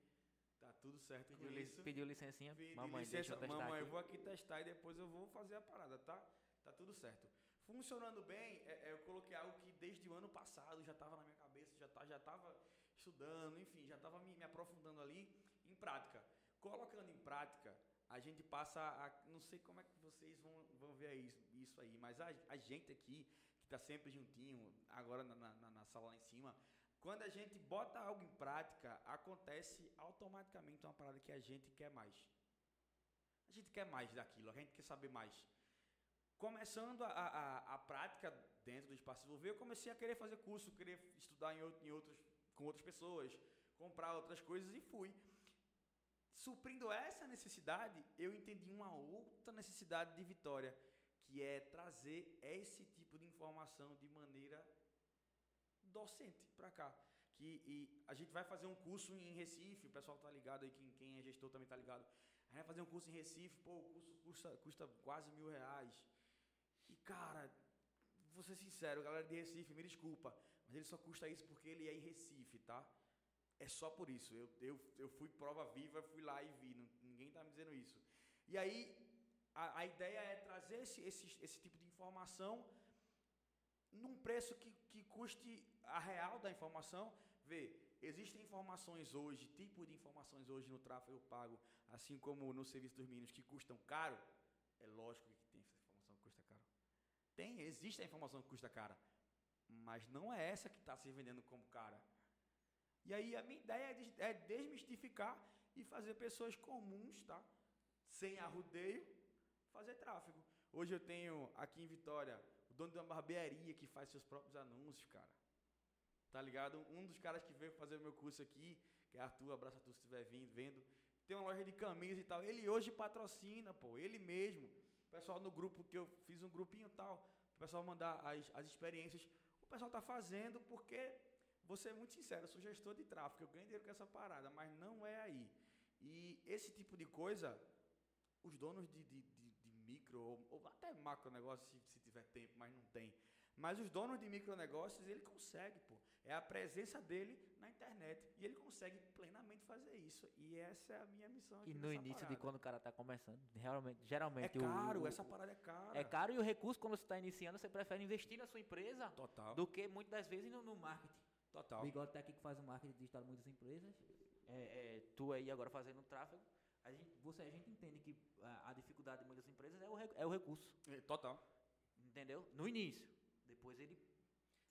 Tá tudo certo pediu com isso. Pediu licencinha? Pedi mamãe, licença, deixa eu mamãe, aqui. eu vou aqui testar e depois eu vou fazer a parada, tá? Tá tudo certo. Funcionando bem, é, é, eu coloquei algo que desde o ano passado já estava na minha cabeça, já tá, já estava estudando, enfim, já estava me, me, aprofundando ali em prática. Colocando em prática, a gente passa a. Não sei como é que vocês vão, vão ver isso, isso aí, mas a, a gente aqui, que está sempre juntinho, agora na, na, na sala lá em cima, quando a gente bota algo em prática, acontece automaticamente uma parada que a gente quer mais. A gente quer mais daquilo, a gente quer saber mais. Começando a, a, a prática dentro do Espaço Desenvolver, eu comecei a querer fazer curso, querer estudar em, em outros, com outras pessoas, comprar outras coisas e fui. Suprindo essa necessidade, eu entendi uma outra necessidade de Vitória, que é trazer esse tipo de informação de maneira docente para cá. Que, e a gente vai fazer um curso em Recife, o pessoal tá ligado aí, quem, quem é gestor também tá ligado. A gente vai fazer um curso em Recife, pô, o curso custa, custa quase mil reais. E, cara, vou ser sincero, galera de Recife, me desculpa, mas ele só custa isso porque ele é em Recife, tá? É só por isso. Eu, eu, eu fui prova viva, fui lá e vi, não, ninguém tá me dizendo isso. E aí, a, a ideia é trazer esse, esse, esse tipo de informação preço que, que custe a real da informação. Vê, existem informações hoje, tipo de informações hoje no tráfego pago, assim como no serviço dos mínimos, que custam caro. É lógico que tem essa informação que custa caro. Tem, existe a informação que custa cara, mas não é essa que está se vendendo como cara. E aí a minha ideia é, é desmistificar e fazer pessoas comuns, tá? Sem arrudeio, fazer tráfego. Hoje eu tenho aqui em Vitória dono de uma barbearia que faz seus próprios anúncios, cara. Tá ligado? Um dos caras que veio fazer o meu curso aqui, que é Arthur, abraço Arthur se estiver vindo, vendo, tem uma loja de camisas e tal. Ele hoje patrocina, pô, ele mesmo. O pessoal no grupo que eu fiz um grupinho e tal, o pessoal mandar as, as experiências. O pessoal tá fazendo porque, vou ser muito sincero, eu sou gestor de tráfego, eu ganho dinheiro com essa parada, mas não é aí. E esse tipo de coisa os donos de, de, de micro, ou, ou, até macro negócio, se, se tiver tempo, mas não tem. Mas os donos de micronegócios, ele consegue, pô. É a presença dele na internet. E ele consegue plenamente fazer isso. E essa é a minha missão aqui E no início parada. de quando o cara está começando, realmente, geralmente... É caro, o, essa parada é cara. É caro e o recurso, quando você está iniciando, você prefere investir na sua empresa Total. do que muitas das vezes no, no marketing. Total. O Bigode tá aqui que faz o marketing digital de muitas empresas. É, é, tu aí agora fazendo tráfego. A gente, você, a gente entende que a, a dificuldade de muitas empresas é o, é o recurso. É, total. Entendeu? No início. Depois ele.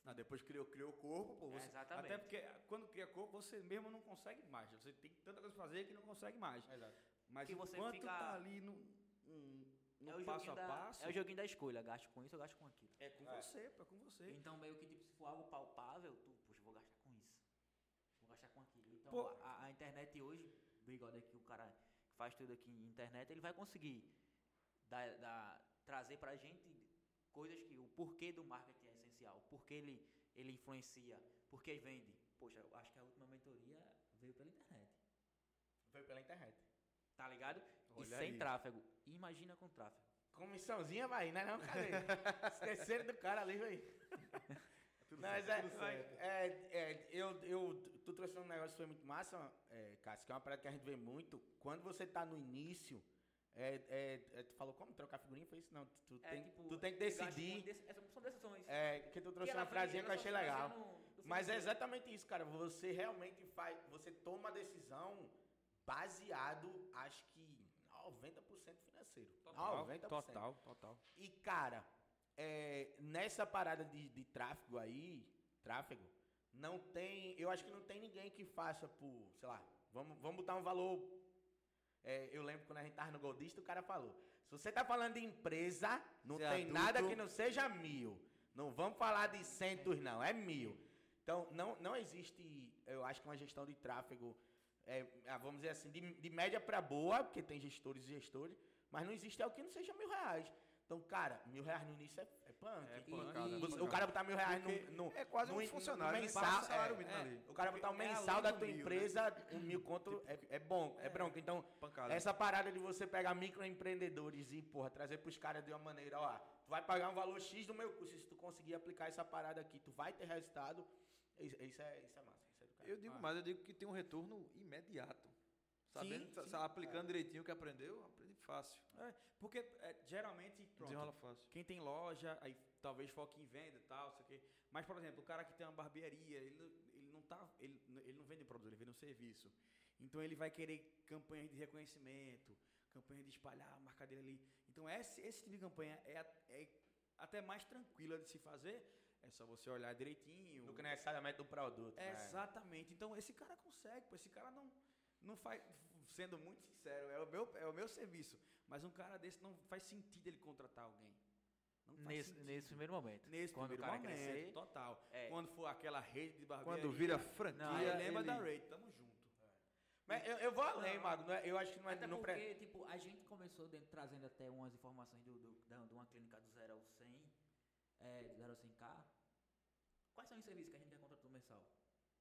Ah, depois criou, criou o corpo, pô. Você, é, exatamente. Até porque quando cria corpo, você mesmo não consegue mais. Você tem tanta coisa pra fazer que não consegue mais. Exato. Mas Que você enquanto fica- tá ali no, no é o passo a da- passo, É o joguinho da escolha. Gasto com isso, eu gasto com aquilo. é com É. você, pô, é com você. Então, meio que tipo, se for algo palpável, tu, puxa, vou gastar com isso. Vou gastar com aquilo. Então, Pô. a, a internet hoje, bigode aqui, o cara faz tudo aqui em internet, ele vai conseguir dar, dar, trazer pra gente coisas que o porquê do marketing é essencial, porquê ele, ele influencia, porquê vende. Poxa, eu acho que a última mentoria veio pela internet. Foi pela internet. Tá ligado? e Olha sem aí. tráfego. Imagina com tráfego. Comissãozinha vai, né? Não, cadê? [LAUGHS] Esqueceram do cara ali, velho. [LAUGHS] Mas é, é, é, eu, eu, tu trouxe um negócio que foi muito massa, é, Cássio, que é uma parada que a gente vê muito. Quando você tá no início, é, é, é, tu falou como trocar figurinha? Foi isso? Não, tu, tu É, tem, tipo, tu tem que decidir. desse- essas são decisões. É, que tu trouxe uma frasinha vem- que eu achei legal. no- no Mas é exatamente isso, cara. Você realmente faz. Você toma a decisão baseado, acho que 90% financeiro. 90%. Total, total. E, cara, é, nessa parada de, de tráfego aí, tráfego, não tem. Eu acho que não tem ninguém que faça por, sei lá, vamos, vamos botar um valor. é, eu lembro quando a gente tava no Goldista, o cara falou: se você tá falando de empresa, não Ser tem adulto. nada que não seja mil. Não vamos falar de centos, não, é mil. Então, não, não existe, eu acho que uma gestão de tráfego, é, ah, vamos dizer assim, de, de média para boa, porque tem gestores e gestores, mas não existe algo que não seja mil reais. Então, cara, mil reais no início é, é punk. É E- pancada, e é o cara botar mil reais no, no- é quase um no- funcionário, no passa mensal. salário é, mínimo é, ali. o cara botar o Porque é mensal da tua mil, né? empresa, um mil conto, é, é bom, é, bronca. Então, Pancada. essa parada de você pegar microempreendedores e, porra, trazer pros caras de uma maneira, ó, tu vai pagar um valor X do meu curso, se tu conseguir aplicar essa parada aqui, tu vai ter resultado, isso, isso é, isso é massa, isso é do cara. Eu digo mais, eu digo que tem um retorno imediato. Sabendo, Sim, sim. aplicando direitinho o que aprendeu, aprende fácil. É, porque é, geralmente, pronto, Desenrola fácil. quem tem loja, aí talvez foque em venda e tal, sei o quê. Mas, por exemplo, o cara que tem uma barbearia, ele, não- ele não tá. Ele, ele não vende produto, ele vende um serviço. Então ele vai querer campanhas de reconhecimento, campanha de espalhar a marca dele ali. Então esse, esse tipo de campanha é, a- é até mais tranquila de se fazer. É só você olhar direitinho. Do que necessariamente do produto. É, né? Exatamente. Então esse cara consegue, pô, esse cara não, não faz. Sendo muito sincero, é o, meu, é o meu serviço. Mas um cara desse não faz sentido ele contratar alguém. Não faz Nesse, sentido. nesse primeiro momento. Nesse quando primeiro o cara momento, crescer, total. é. Quando for aquela rede de barbearia. Quando vira franquia, Não, é, lembra ele- da Raid, tamo junto. Mas eu, eu vou além, Mago, não é- eu acho que não é... Até não porque, pre- tipo, a gente começou dentro, trazendo até umas informações do, do- da- de uma clínica do 0 ao 100, é, do 0 ao 100K. Quais são os serviços que a gente quer contratar no mensal?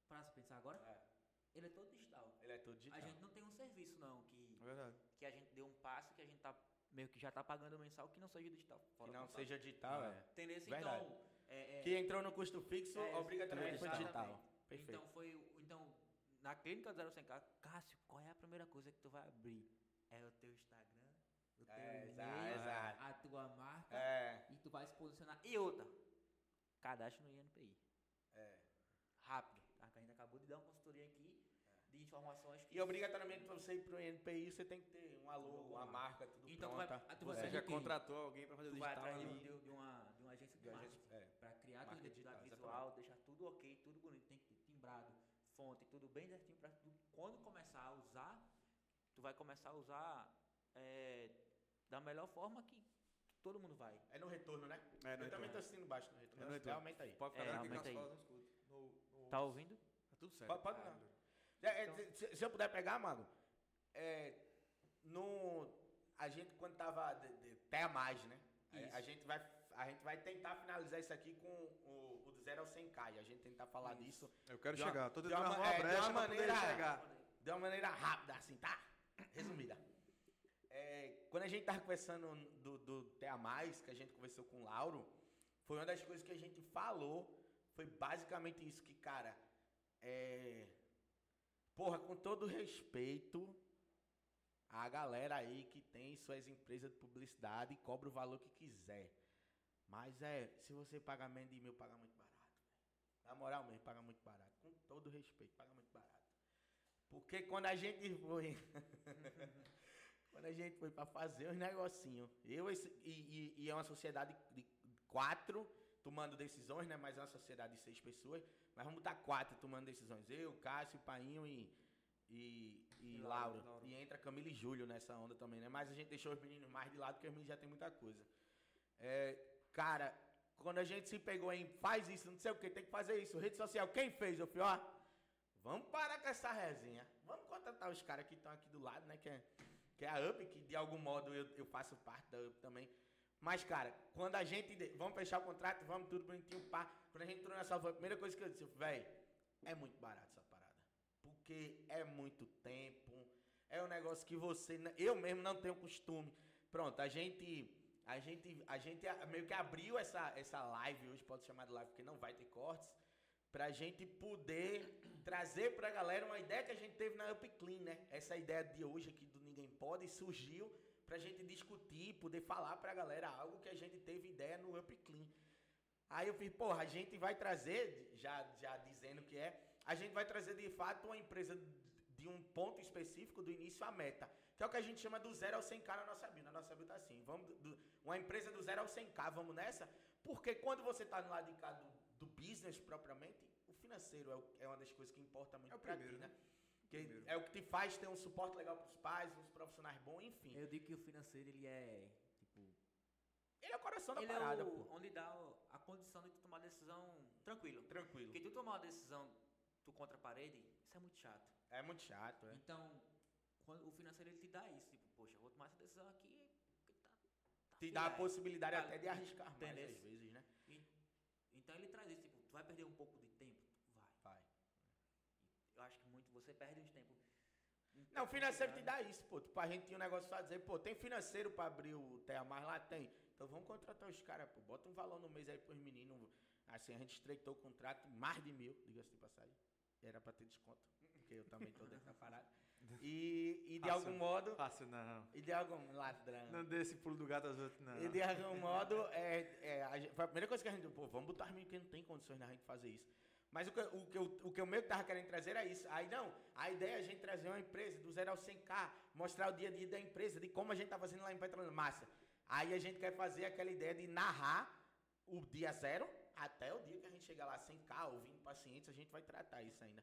Para se pensar agora, É, ele é todo digital. ele é todo digital. A gente não tem um serviço, não, que, É verdade. que a gente deu um passo que a gente tá meio que já tá pagando mensal que não seja digital. Que não contato. seja digital, é. Entendeu? Verdade. Então, é, é, Que entrou no custo fixo, É, obrigatoriamente foi digital. Perfeito. Então foi. Então, na clínica do 0 ao 100K, Cássio, qual é a primeira coisa que tu vai abrir? É o teu Instagram, o teu É, e-mail, a tua marca É, e tu vai se posicionar. E outra, cadastro no INPI. é. Rápido. a gente acabou de dar uma consultoria aqui informações que. E obrigatoriamente para você ir pro NPI, você tem que ter um logo, uma marca, tudo Então tu vai- pronta. tu vai Você já o contratou alguém pra fazer o Tu vai digital atrás de, de, uma, de uma agência de De marketing. é. Pra criar tua Marca identidade digital, visual, deixar tudo ok, tudo bonito, tem que ter timbrado, fonte, tudo bem certinho pra tu, quando começar a usar, tu vai começar a usar é, da melhor forma que todo mundo vai. É no retorno, né? É, no eu também retorno. tô assistindo baixo no retorno. É no retorno. Realmente aí. Pode É, ficar nós aí. No- no- Tá ouvindo? Tá tudo certo. Pode, pode É, é, se, se eu puder pegar, Mago, é, no, a gente quando tava de, de, até a mais, né? Isso. A gente, vai, a gente vai tentar finalizar isso aqui com o, o do 0 ao 100k. E a gente tentar falar Isso. disso Eu quero De uma- chegar. Tô de tentando uma- arrumar é, uma de brecha uma maneira- chegar. de uma maneira rápida, assim, tá? Resumida. é, quando a gente tava conversando do, do Tea Mais, que a gente conversou com o Lauro, foi uma das coisas que a gente falou, foi basicamente isso, que, cara, é... Porra, com todo respeito, a galera aí que tem suas empresas de publicidade cobra o valor que quiser. Mas é, se você pagar menos de mil, paga muito barato. Na moral mesmo, paga muito barato. Com todo respeito, paga muito barato. Porque quando a gente foi. [LAUGHS] quando a gente foi para fazer os negocinhos, eu e, e, e, é uma sociedade de quatro tomando decisões, né? Mas é uma sociedade de seis pessoas. Mas vamos botar quatro tomando decisões. Eu, Cássio, Painho e, e, e Laura. Laura. E entra Camila e Júlio nessa onda também, né? Mas a gente deixou os meninos mais de lado, porque os meninos já tem muita coisa. É, cara, quando a gente se pegou em faz isso, não sei o que, tem que fazer isso, rede social, quem fez? Eu falei, ó, vamos parar com essa resenha. Vamos contratar os caras que estão aqui do lado, né? Que é, que é a UP, que de algum modo eu, eu faço parte da UP também. Mas, cara, quando a gente. Vamos fechar o contrato, vamos tudo bonitinho, pá. Quando a gente entrou nessa, a primeira coisa que eu disse, velho, é muito barato essa parada. Porque é muito tempo. É um negócio que você. Eu mesmo não tenho costume. Pronto, a gente. A gente, a gente meio que abriu essa, essa live, hoje pode chamar de live porque não vai ter cortes, pra gente poder trazer pra galera uma ideia que a gente teve na Up Clean, né? Essa ideia de hoje aqui do Ninguém Pode surgiu pra gente discutir, poder falar pra galera algo que a gente teve ideia no Up Clean. Aí eu fiz, porra, a gente vai trazer, já, já dizendo que é, a gente vai trazer de fato uma empresa de um ponto específico do início à meta, que é o que a gente chama do zero ao 100k na nossa bio. Na nossa bio tá assim, vamos do, uma empresa do zero ao 100k, vamos nessa? Porque quando você tá no lado de cá do, do business propriamente, o financeiro é, o, é, uma das coisas que importa muito é pra primeiro, ti, né? né? Que é o que te faz ter um suporte legal pros pais, uns profissionais bons, enfim. Eu digo que o financeiro, ele é, tipo... Ele é o coração da ele parada, é o, onde dá a condição de tu tomar decisão tranquilo. Tranquilo. Porque tu tomar uma decisão, tu contra a parede, isso é muito chato. É muito chato, é. Então, quando, o financeiro, ele te dá isso. Tipo, poxa, eu vou tomar essa decisão aqui, tá, tá te dá a possibilidade até de arriscar mais, às vezes, né? E, então, ele traz isso, tipo, tu vai perder um pouco de eu acho que muito você perde uns tempos. Não, o financeiro te dá isso, pô. Tipo, a gente tinha um negócio pra dizer, pô, tem financeiro pra abrir o Terra Mais lá? Tem. Então vamos contratar os caras, pô. Bota um valor no mês aí pros meninos. Assim, a gente estreitou o contrato, mais de mil, diga-se de passagem. Era pra ter desconto, porque eu também tô dentro da parada. E, e de fácil, algum modo. Fácil não. E de algum. Ladrão. Não dê esse pulo do gato aos outros, não. E de algum modo, é, é, a, foi a primeira coisa que a gente. Pô, vamos botar meninos que não tem condições da gente fazer isso. Mas o que, o, que o que eu meio que estava querendo trazer era isso. Aí não, a ideia é a gente trazer uma empresa do zero ao 100K, mostrar o dia a dia da empresa, de como a gente está fazendo lá em Petrolina. Massa. Aí a gente quer fazer aquela ideia de narrar o dia zero até o dia que a gente chegar lá 100K, ouvindo pacientes, a gente vai tratar isso ainda.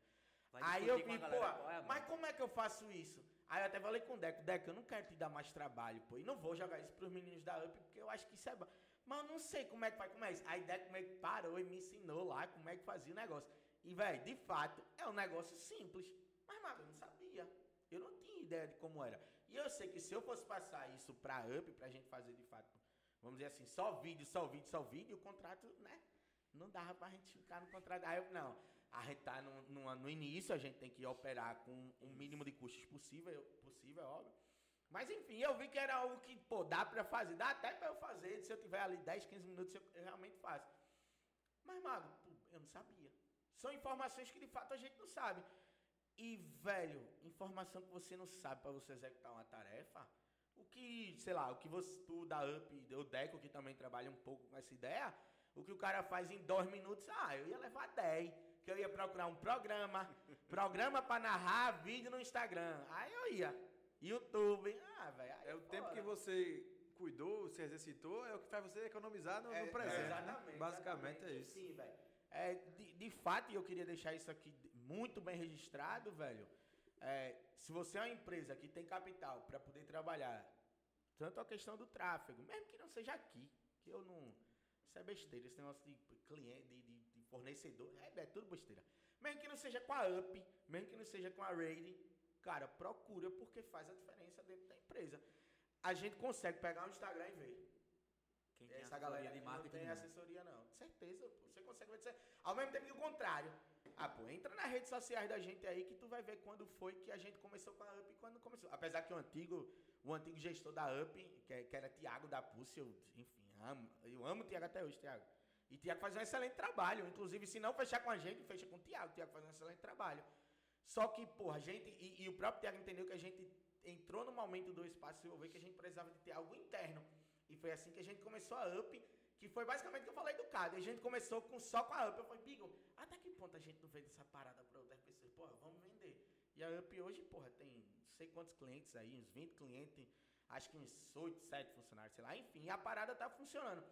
Vai aí eu vi, pô, é, mas como é que eu faço isso? Aí eu até falei com o Deco, Deco, eu não quero te dar mais trabalho, pô, e não vou jogar isso pros meninos da UP, porque eu acho que isso é bom. Mas eu não sei como é que faz, como é isso. Como é que parou e me ensinou lá como é que fazia o negócio. E, velho, de fato, é um negócio simples. Mas, mano, eu não sabia. Eu não tinha ideia de como era. E eu sei que se eu fosse passar isso pra UP, pra gente fazer de fato, vamos dizer assim, só vídeo, só vídeo, só vídeo, o contrato, né? Não dava pra gente ficar no contrato. Aí não. A gente tá no, no, no início, a gente tem que operar com o mínimo de custos possível, possível, óbvio. Mas enfim, eu vi que era algo que, pô, dá pra fazer. Dá até pra eu fazer. Se eu tiver ali 10, 15 minutos, eu, realmente faço. Mas, Mago, eu não sabia. São informações que de fato a gente não sabe. E, velho, informação que você não sabe para você executar uma tarefa, o que, sei lá, o que você, tu da UP, o Deco, que também trabalha um pouco com essa ideia, o que o cara faz em dois minutos, ah, eu ia levar 10. Que eu ia procurar um programa, [LAUGHS] programa para narrar vídeo no Instagram. Aí eu ia. YouTube, ah, velho. É o tempo que você cuidou, se exercitou, é o que faz você economizar no, é, no presente. É, exatamente. Né? Basicamente exatamente. é isso. Sim, velho. É, de, de fato, e eu queria deixar isso aqui muito bem registrado, velho. É, se você é uma empresa que tem capital para poder trabalhar, tanto a questão do tráfego, mesmo que não seja aqui, que eu não. Isso é besteira, esse negócio de cliente, de, de, de fornecedor, é, é, tudo besteira. Mesmo que não seja com a UP, mesmo que não seja com a Raid, cara, procura porque faz a diferença dentro da empresa. A gente consegue pegar um Instagram e ver. Quem Essa galera de marketing não tem assessoria, não. Certeza, você consegue ver. Ao mesmo tempo que o contrário. Ah, pô, entra nas redes sociais da gente aí que tu vai ver quando foi que a gente começou com a UP e quando começou. Apesar que o antigo, o antigo gestor da UP, que, que era Tiago da Pulse, eu, enfim, amo, eu amo o Tiago até hoje, Tiago. E Tiago faz um excelente trabalho. Inclusive, se não fechar com a gente, fecha com o Tiago. Tiago faz um excelente trabalho. Só que, porra, a gente. E, e o próprio Tiago entendeu que a gente entrou no momento do espaço desenvolver que a gente precisava de ter algo interno. E foi assim que a gente começou a UP, que foi basicamente o que eu falei do CAD. A gente começou com, só com a UP. Eu falei, Bigo, até que ponto a gente não vende essa parada para outras pessoas? Porra, vamos vender. E a UP hoje, porra, tem não sei quantos clientes aí, uns 20 clientes, acho que uns 8, 7 funcionários, sei lá. Enfim, a parada tá funcionando.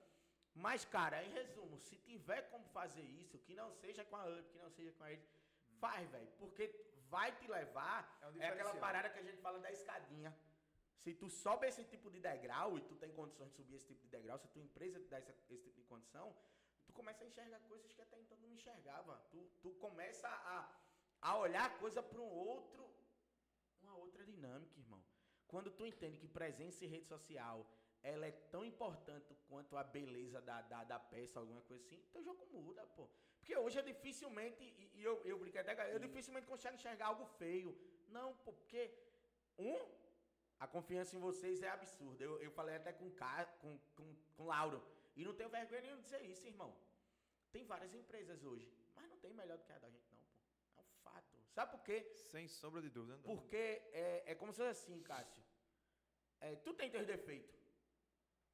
Mas, cara, em resumo, se tiver como fazer isso, que não seja com a UP, que não seja com a ele, faz, velho. Porque vai te levar. É, um é aquela parada que a gente fala da escadinha. Se tu sobe esse tipo de degrau e tu tem condições de subir esse tipo de degrau, se a tua empresa te dá essa, esse tipo de condição, tu começa a enxergar coisas que até então não enxergava. Tu, tu começa a, a olhar a coisa para um outro, uma outra dinâmica, irmão. Quando tu entende que presença em rede social ela é tão importante quanto a beleza da, da, da peça, alguma coisa assim, teu jogo muda, pô. Porque hoje eu dificilmente, e, eu, eu brinquei até, eu dificilmente consigo enxergar algo feio. Não, porque, um, a confiança em vocês é absurda. Eu, eu falei até com, com, com, com Lauro, e não tenho vergonha nenhuma de dizer isso, irmão. Tem várias empresas hoje, mas não tem melhor do que a da gente, não, pô. É um fato. Sabe por quê? Sem sombra de dúvida. Não. Porque é, é como se fosse assim, Cássio. É, tu tem teus defeitos.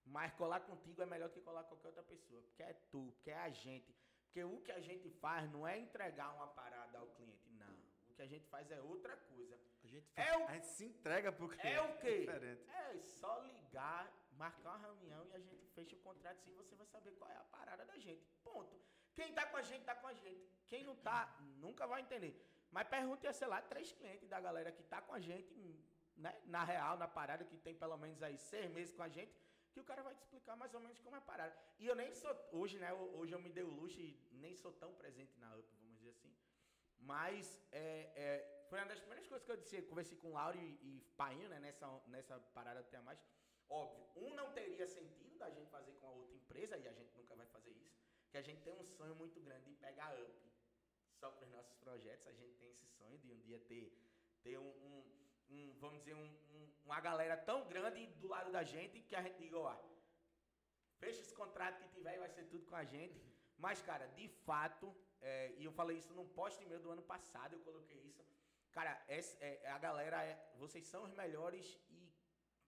Mas colar contigo é melhor que colar com qualquer outra pessoa. Porque é tu, porque é a gente. Porque o que a gente faz não é entregar uma parada ao cliente, não. O que a gente faz é outra coisa. A gente, faz, é o, a gente se entrega pro cliente. É o quê? É, é só ligar, marcar uma reunião e a gente fecha o contrato assim você vai saber qual é a parada da gente. Ponto. Quem tá com a gente, tá com a gente. Quem não tá, nunca vai entender. Mas pergunte, sei lá, três clientes da galera que tá com a gente, né? Na real, na parada, que tem pelo menos aí seis meses com a gente que o cara vai te explicar mais ou menos como é a parada. E eu nem sou, hoje, né, hoje eu me dei o luxo e nem sou tão presente na UP, vamos dizer assim. Mas é, é, foi uma das primeiras coisas que eu disse, eu conversei com o Lauro e, e Painho, né, nessa, nessa parada Tenha Mais. Óbvio, um não teria sentido da gente fazer com a outra empresa, e a gente nunca vai fazer isso, que a gente tem um sonho muito grande de pegar UP só para os nossos projetos, a gente tem esse sonho de um dia ter, ter um, um um, vamos dizer, um, um, uma galera tão grande do lado da gente que a gente diga, ó, fecha esse contrato que tiver e vai ser tudo com a gente. Mas, cara, de fato, é, e eu falei isso num post meu do ano passado, eu coloquei isso. Cara, essa, é, a galera, é, vocês são os melhores e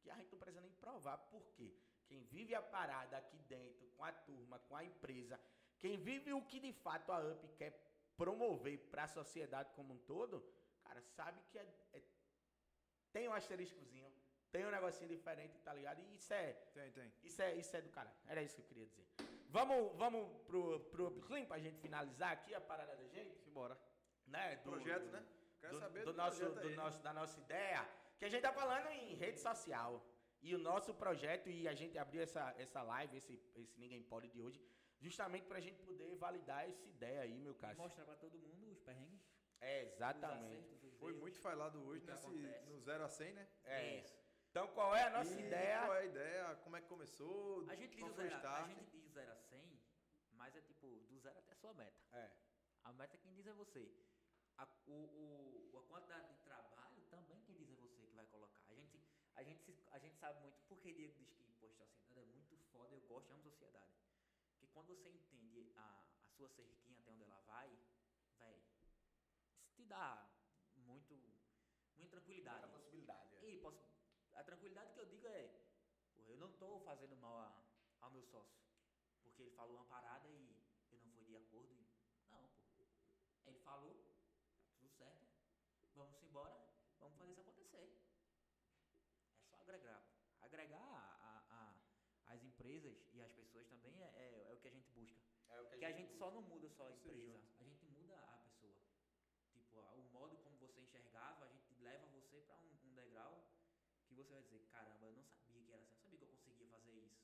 que a gente não precisa nem provar. Por quê? Quem vive a parada aqui dentro, com a turma, com a empresa, quem vive o que de fato a UP quer promover para a sociedade como um todo, cara, sabe que é, é tem um asteriscozinho, tem um negocinho diferente, tá ligado? E isso é. Tem, tem. Isso é, isso é do caralho. Era isso que eu queria dizer. Vamos, vamos pro, pro Upclean pra gente finalizar aqui a parada da gente? Simbora. Né? Do, projeto, né? Quero do, saber do, do nosso, do nosso, da nossa ideia. Que a gente tá falando em rede social. E o nosso projeto, e a gente abriu essa, essa live, esse, esse Ninguém Pode de hoje, justamente pra gente poder validar essa ideia aí, meu caro. Mostrar pra todo mundo os perrengues. É, exatamente. Foi muito falado hoje nesse, no 0 a 100, né? É. Isso. Então, qual é a nossa e ideia? Qual é a ideia? Como é que começou? A gente diz, o 0, a gente diz 0 a 100, mas é tipo do 0 até a sua meta. É. A meta quem diz é você. A, o, o, a quantidade de trabalho também quem diz é você que vai colocar. A gente, a gente, a gente sabe muito porque Diego diz que poxa, a sociedade é muito foda, eu gosto, amo sociedade. Porque quando você entende a, a sua cerquinha até onde ela vai, te dá muito, muita tranquilidade. Muita possibilidade. É. E poss a tranquilidade que eu digo é, eu não estou fazendo mal a, ao meu sócio, porque ele falou uma parada e eu não fui de acordo. E, não, pô. Ele falou, tudo certo, vamos embora, vamos fazer isso acontecer. É só agregar. Agregar a, a, as empresas e as pessoas também é, é, é o que a gente busca. É o que a gente, a gente só não muda só a empresa, a gente muda a pessoa. Tipo, o modo como você enxergava, a gente leva você para um, um, degrau que você vai dizer, caramba, eu não sabia que era assim, eu sabia que eu conseguia fazer isso.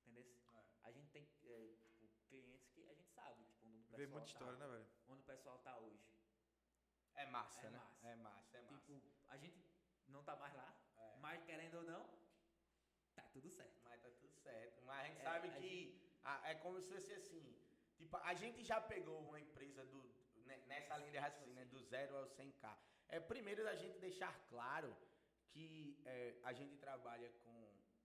Entendeu? É. A gente tem é, tipo, clientes que a gente sabe, tipo, onde o pessoal Vê muita tá, história, né, velho? Onde o pessoal tá hoje. É massa, é né? Massa. É massa, é massa. Tipo, a gente não tá mais lá, é. mas querendo ou não, tá tudo certo. Mas tá tudo certo. Mas a gente é, sabe a que gente... a, é como se fosse assim. Tipo, a gente já pegou uma empresa do, nessa linha de raciocínio, né, do zero ao 100k. É primeiro da gente deixar claro que é, a gente trabalha com,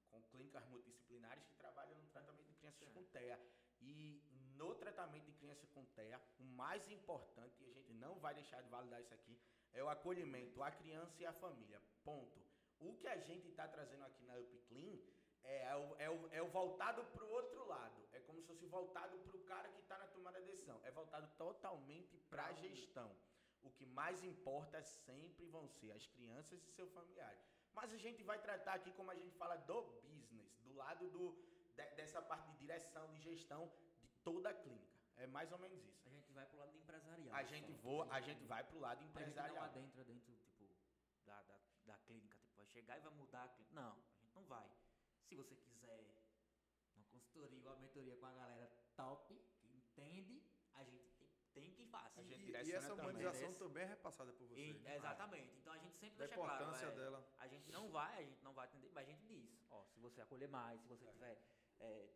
com clínicas multidisciplinares que trabalham no tratamento de crianças com TEA. E no tratamento de criança com TEA, o mais importante, e a gente não vai deixar de validar isso aqui, é o acolhimento à criança e à família. Ponto. O que a gente está trazendo aqui na UpClean é, é, o, é, o, é o voltado para o outro lado. É como se fosse voltado para o cara que está na tomada de decisão. É voltado totalmente para a gestão. O que mais importa sempre vão ser as crianças e seus familiares. Mas a gente vai tratar aqui, como a gente fala, do business, do lado do, de, dessa parte de direção, de gestão toda a clínica. É mais ou menos isso. A gente vai pro lado empresarial. A gente, voa, a gente vai pro lado empresarial. A gente não adentra dentro, tipo, da, da, da clínica. Tipo, vai chegar e vai mudar a clínica. Não, a gente não vai. Se você quiser uma consultoria, uma mentoria com a galera top, que entende, a gente tem, tem que fazer. E, e, essa humanização também. também é repassada por você. E? Exatamente. Então a gente sempre da deixa claro. A importância é, dela. A gente não vai, a gente não vai atender, mas a gente diz, ó, se você acolher mais, se você é. tiver é,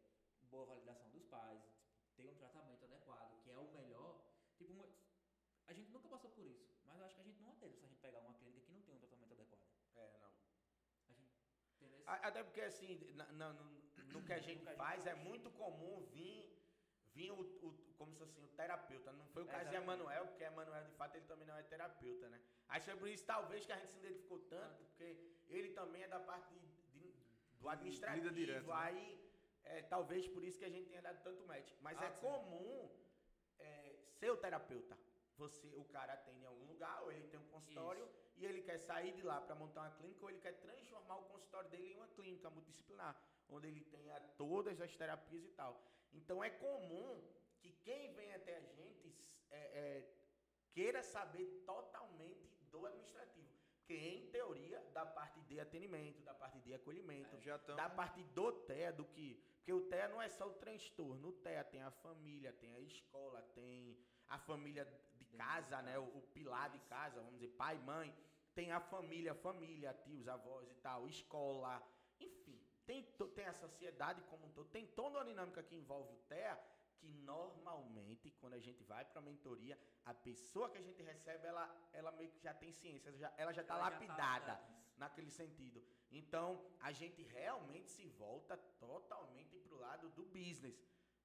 boa validação dos pais, ter um tratamento adequado, que é o melhor. Tipo, a gente nunca passou por isso, mas eu acho que a gente não atende se a gente pegar uma clínica que não tem um tratamento adequado. É, não. Até porque, assim, no, no, [COUGHS] no que a gente faz, é muito comum vir, vir o, o, como se fosse o terapeuta. Não foi o caso de Emanuel, porque Emanuel, de fato, ele também não é terapeuta, né? Acho que é por isso, talvez, que a gente se identificou tanto, porque ele também é da parte de, de, do administrativo. Direto, né? aí, é, talvez por isso que a gente tenha dado tanto match. Mas ah, é sim. comum é, ser o terapeuta. Você, o cara atende em algum lugar, ou ele tem um consultório. Isso e ele quer sair de lá para montar uma clínica ou ele quer transformar o consultório dele em uma clínica multidisciplinar, onde ele tenha todas as terapias e tal. Então é comum que quem vem até a gente é, é, queira saber totalmente do administrativo. Porque, em teoria, da parte de atendimento, da parte de acolhimento, é, tão... da parte do TEA, do que. Porque o TEA não é só o transtorno. O TEA tem a família, tem a escola, tem a família de casa, né? O, o pilar de casa, vamos dizer, pai, mãe tem a família, família, tios, avós e tal, escola, enfim, tem, tem a sociedade como um todo, tem toda uma dinâmica que envolve o TEA, que normalmente, quando a gente vai para a mentoria, a pessoa que a gente recebe, ela, ela meio que já tem ciência, já, ela já está tá lapidada tá naquele sentido. Então, a gente realmente se volta totalmente para o lado do business.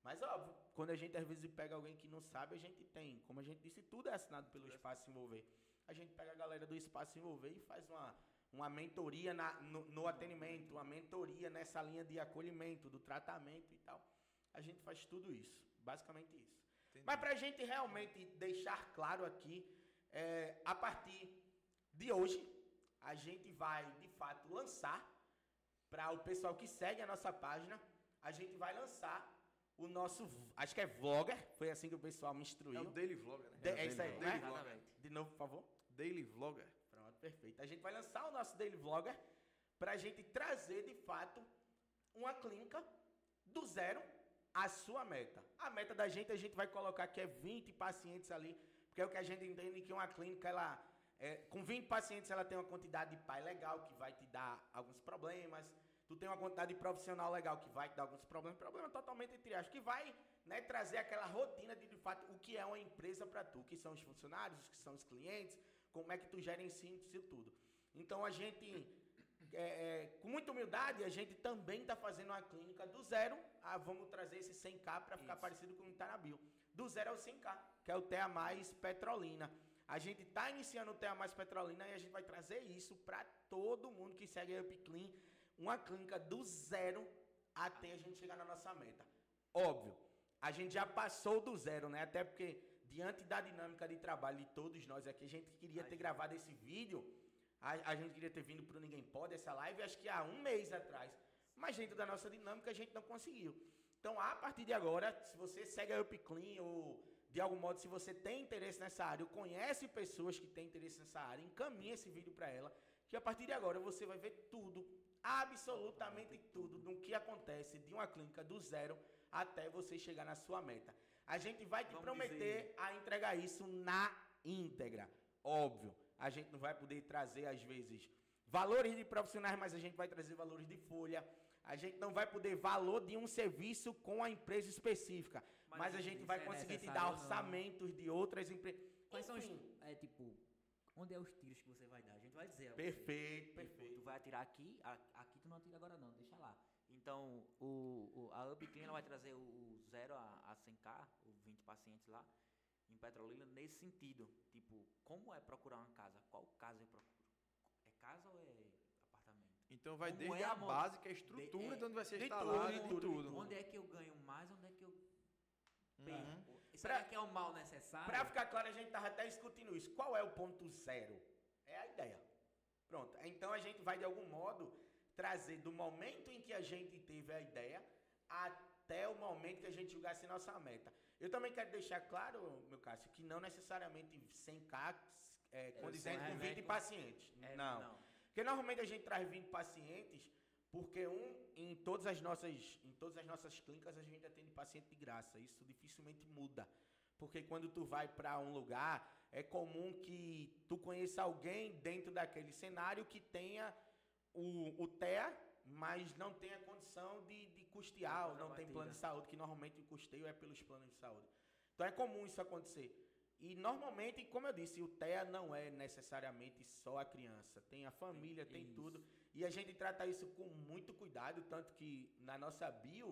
Mas, óbvio, quando a gente às vezes pega alguém que não sabe, a gente tem. Como a gente disse, tudo é assinado pelo Espaço Envolver a gente pega a galera do Espaço Envolver e faz uma, uma mentoria na, no, no, atendimento, uma mentoria nessa linha de acolhimento, do tratamento e tal. A gente faz tudo isso, basicamente isso. Entendi. Mas para a gente realmente deixar claro aqui, é, a partir de hoje, a gente vai de fato lançar para o pessoal que segue a nossa página, a gente vai lançar o nosso, acho que é vlogger, foi assim que o pessoal me instruiu. É o daily vlogger, né? De, é, é isso aí, né? De novo, por favor. Daily Vlogger. Pronto, perfeito. A gente vai lançar o nosso Daily Vlogger para a gente trazer, de fato, uma clínica do zero à sua meta. A meta da gente, a gente vai colocar que é 20 pacientes ali, porque é o que a gente entende que uma clínica, ela, é, com 20 pacientes, ela tem uma quantidade de pai legal, que vai te dar alguns problemas. Tu tem uma quantidade de profissional legal, que vai te dar alguns problemas. Problema totalmente entre aspas, que vai né, trazer aquela rotina de, de fato, o que é uma empresa para tu, que são os funcionários, os que são os clientes, como é que tu gerencia isso tudo. Então a gente, é, é, com muita humildade, a gente também está fazendo uma clínica do zero. Ah, vamos trazer esse 100k para ficar parecido com o que está na bio. Do zero ao 100k, que é o TEA Mais Petrolina. A gente está iniciando o TEA Mais Petrolina e a gente vai trazer isso para todo mundo que segue a UpClean. Uma clínica do zero até a gente chegar na nossa meta. Óbvio, a gente já passou do zero, né? Até porque diante da dinâmica de trabalho de todos nós aqui, a gente queria ter gravado esse vídeo, a, a gente queria ter vindo para o Ninguém Pode, essa live, acho que há um mês atrás. Mas dentro da nossa dinâmica a gente não conseguiu. Então, a partir de agora, se você segue a UpClean ou de algum modo, se você tem interesse nessa área ou conhece pessoas que têm interesse nessa área, encaminhe esse vídeo para ela, que a partir de agora você vai ver tudo, absolutamente tudo, do que acontece de uma clínica do zero até você chegar na sua meta. A gente vai te Vamos prometer dizer. a entregar isso na íntegra. Óbvio, a gente não vai poder trazer, às vezes, valores de profissionais, mas a gente vai trazer valores de folha. A gente não vai poder valor de um serviço com a empresa específica. Mas, mas a gente vai conseguir te dar orçamentos não. de outras empresas. Quais Enfim. são os. É tipo. Onde é os tiros que você vai dar? A gente vai dizer. Perfeito, você, perfeito. Tu vai atirar aqui, aqui tu não atira agora não, deixa lá. Então, o, o a UpClean vai trazer o 0 a, a 100k, os 20 pacientes lá, em Petrolina, nesse sentido. Tipo, como é procurar uma casa? Qual casa eu procuro? É casa ou é apartamento? Então vai Como desde é a, a base, que é a estrutura de, é, de onde vai ser instalado, tudo, tudo, tudo. Onde é que eu ganho mais, onde é que eu Uhum. Será pra, que é o mal necessário? Para ficar claro, a gente estava até discutindo isso. Qual é o ponto zero? É a ideia. Pronto. Então a gente vai, de algum modo, trazer do momento em que a gente teve a ideia até o momento que a gente julgasse nossa meta. Eu também quero deixar claro, meu Cássio, que não necessariamente 100k é, condizente com 20 pacientes. É, não. não. Porque normalmente a gente traz 20 pacientes porque um, em todas as nossas, em todas as nossas clínicas a gente atende paciente de graça. Isso dificilmente muda. Porque quando tu vai para um lugar, é comum que tu conheça alguém dentro daquele cenário que tenha o, o TEA, mas não tenha condição de, de custear, ou não tem plano de saúde, que normalmente o custeio é pelos planos de saúde. Então é comum isso acontecer. E normalmente, como eu disse, o TEA não é necessariamente só a criança. Tem a família, tem isso. tudo. E a gente trata isso com muito cuidado, tanto que na nossa bio,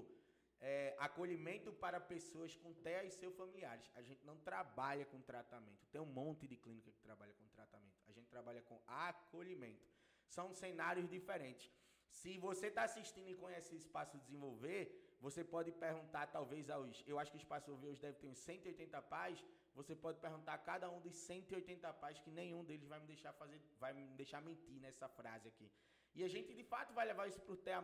é, acolhimento para pessoas com TEA e seus familiares. A gente não trabalha com tratamento. Tem um monte de clínica que trabalha com tratamento. A gente trabalha com acolhimento. São cenários diferentes. Se você está assistindo e conhece o Espaço Desenvolver, você pode perguntar, talvez, aos. Eu acho que o Espaço Desenvolver hoje deve ter uns 180 pais. Você pode perguntar a cada um dos 180 pais que nenhum deles vai me deixar fazer, vai me deixar mentir nessa frase aqui. E a gente, de fato, vai levar isso para o TEA+,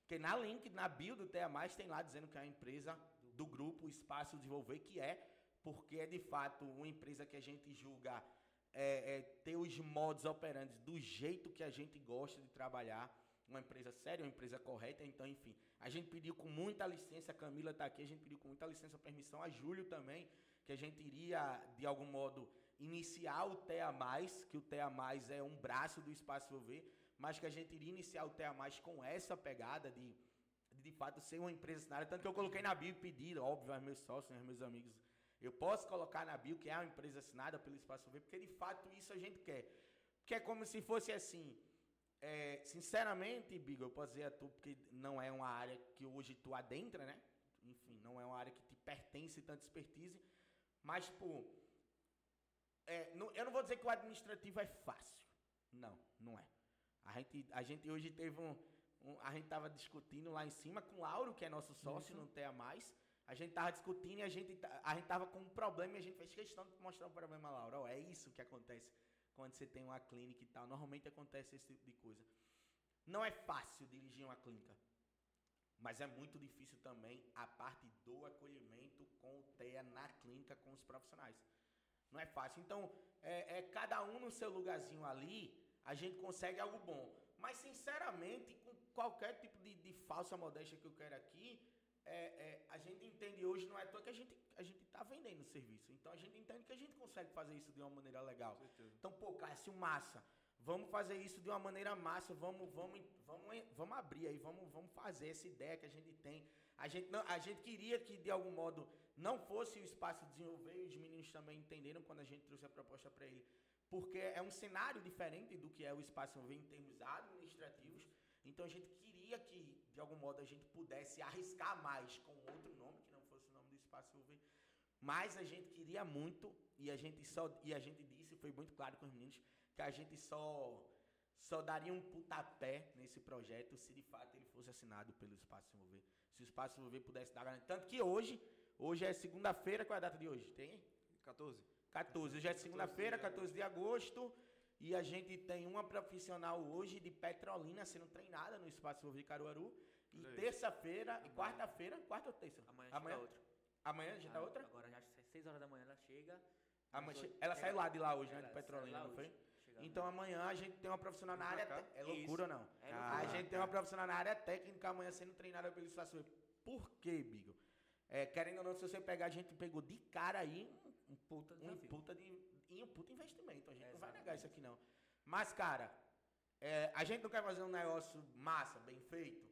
porque na link, na bio do TEA+, tem lá dizendo que é a empresa do grupo Espaço Desenvolver, que é, porque é, de fato, uma empresa que a gente julga é, é, ter os modos operantes do jeito que a gente gosta de trabalhar, uma empresa séria, uma empresa correta, então, enfim. A gente pediu com muita licença, a Camila está aqui, a gente pediu com muita licença, permissão, a Júlio também, que a gente iria, de algum modo, iniciar o TEA+, que o TEA+, é um braço do Espaço Desenvolver, mas que a gente iria iniciar o TEA com essa pegada de, de, de fato, ser uma empresa assinada. Tanto que eu coloquei na bio e pedi, óbvio, aos meus sócios, aos meus amigos, eu posso colocar na bio que é uma empresa assinada pelo Espaço V, porque de fato isso a gente quer. Porque é como se fosse assim. É, sinceramente, Bigo, eu posso dizer a tu, porque não é uma área que hoje tu adentra, né? Enfim, não é uma área que te pertence tanta expertise. Mas, tipo, é, não, eu não vou dizer que o administrativo é fácil. Não, não é. A gente, a gente hoje teve um, um A gente tava discutindo lá em cima com o Lauro, que é nosso sócio, Isso. não tem a mais. A gente tava discutindo e a gente, a gente tava com um problema e a gente fez questão de mostrar o um problema, Lauro. Oh, é isso que acontece quando você tem uma clínica e tal. Normalmente acontece esse tipo de coisa. Não é fácil dirigir uma clínica. Mas é muito difícil também a parte do acolhimento com o TEA na clínica com os profissionais. Não é fácil. Então, é, é cada um no seu lugarzinho ali a gente consegue algo bom. Mas, sinceramente, com qualquer tipo de, de falsa modéstia que eu quero aqui, é, é, a gente entende hoje, não é à toa que a gente a gente está vendendo o serviço. Então, a gente entende que a gente consegue fazer isso de uma maneira legal. Então, pô, Cássio, massa. Vamos fazer isso de uma maneira massa. Vamos, vamos, vamos, vamos abrir aí, vamos, vamos fazer essa ideia que a gente tem. A gente, não, a gente queria que, de algum modo, não fosse o espaço desenvolver, e os meninos também entenderam quando a gente trouxe a proposta para ele porque é um cenário diferente do que é o espaço em termos administrativos. Então a gente queria que, de algum modo, a gente pudesse arriscar mais com outro nome, que não fosse o nome do espaço UV. Mas a gente queria muito, e a gente só e a gente disse, foi muito claro com os meninos, que a gente só só daria um pontapé nesse projeto se de fato ele fosse assinado pelo Espaço Desenvolver. Se o Espaço Desenvolver pudesse dar garantia. Tanto que hoje, hoje é segunda-feira, qual é a data de hoje? Tem? 14. 14. Hoje é segunda-feira, 14 de agosto. E a gente tem uma profissional hoje de Petrolina sendo treinada no Espaço de Caruaru. E terça-feira, e quarta-feira, quarta ou terça? Amanhã, amanhã outra. Amanhã já tá outra? Agora já 6 horas da manhã ela chega. Amanhã, ela sai lá de lá hoje, né? De Petrolina, não foi? Então amanhã a gente tem uma profissional na área. É loucura ou não? É loucura. A gente tem uma profissional na área técnica amanhã sendo treinada pelo Espaço Por quê, Bigo? É, querendo ou não, se você pegar, a gente pegou de cara aí um puta um puta de, e um puta investimento. A gente é, não vai negar isso aqui, não. Mas, cara, é, a gente não quer fazer um negócio massa, bem feito.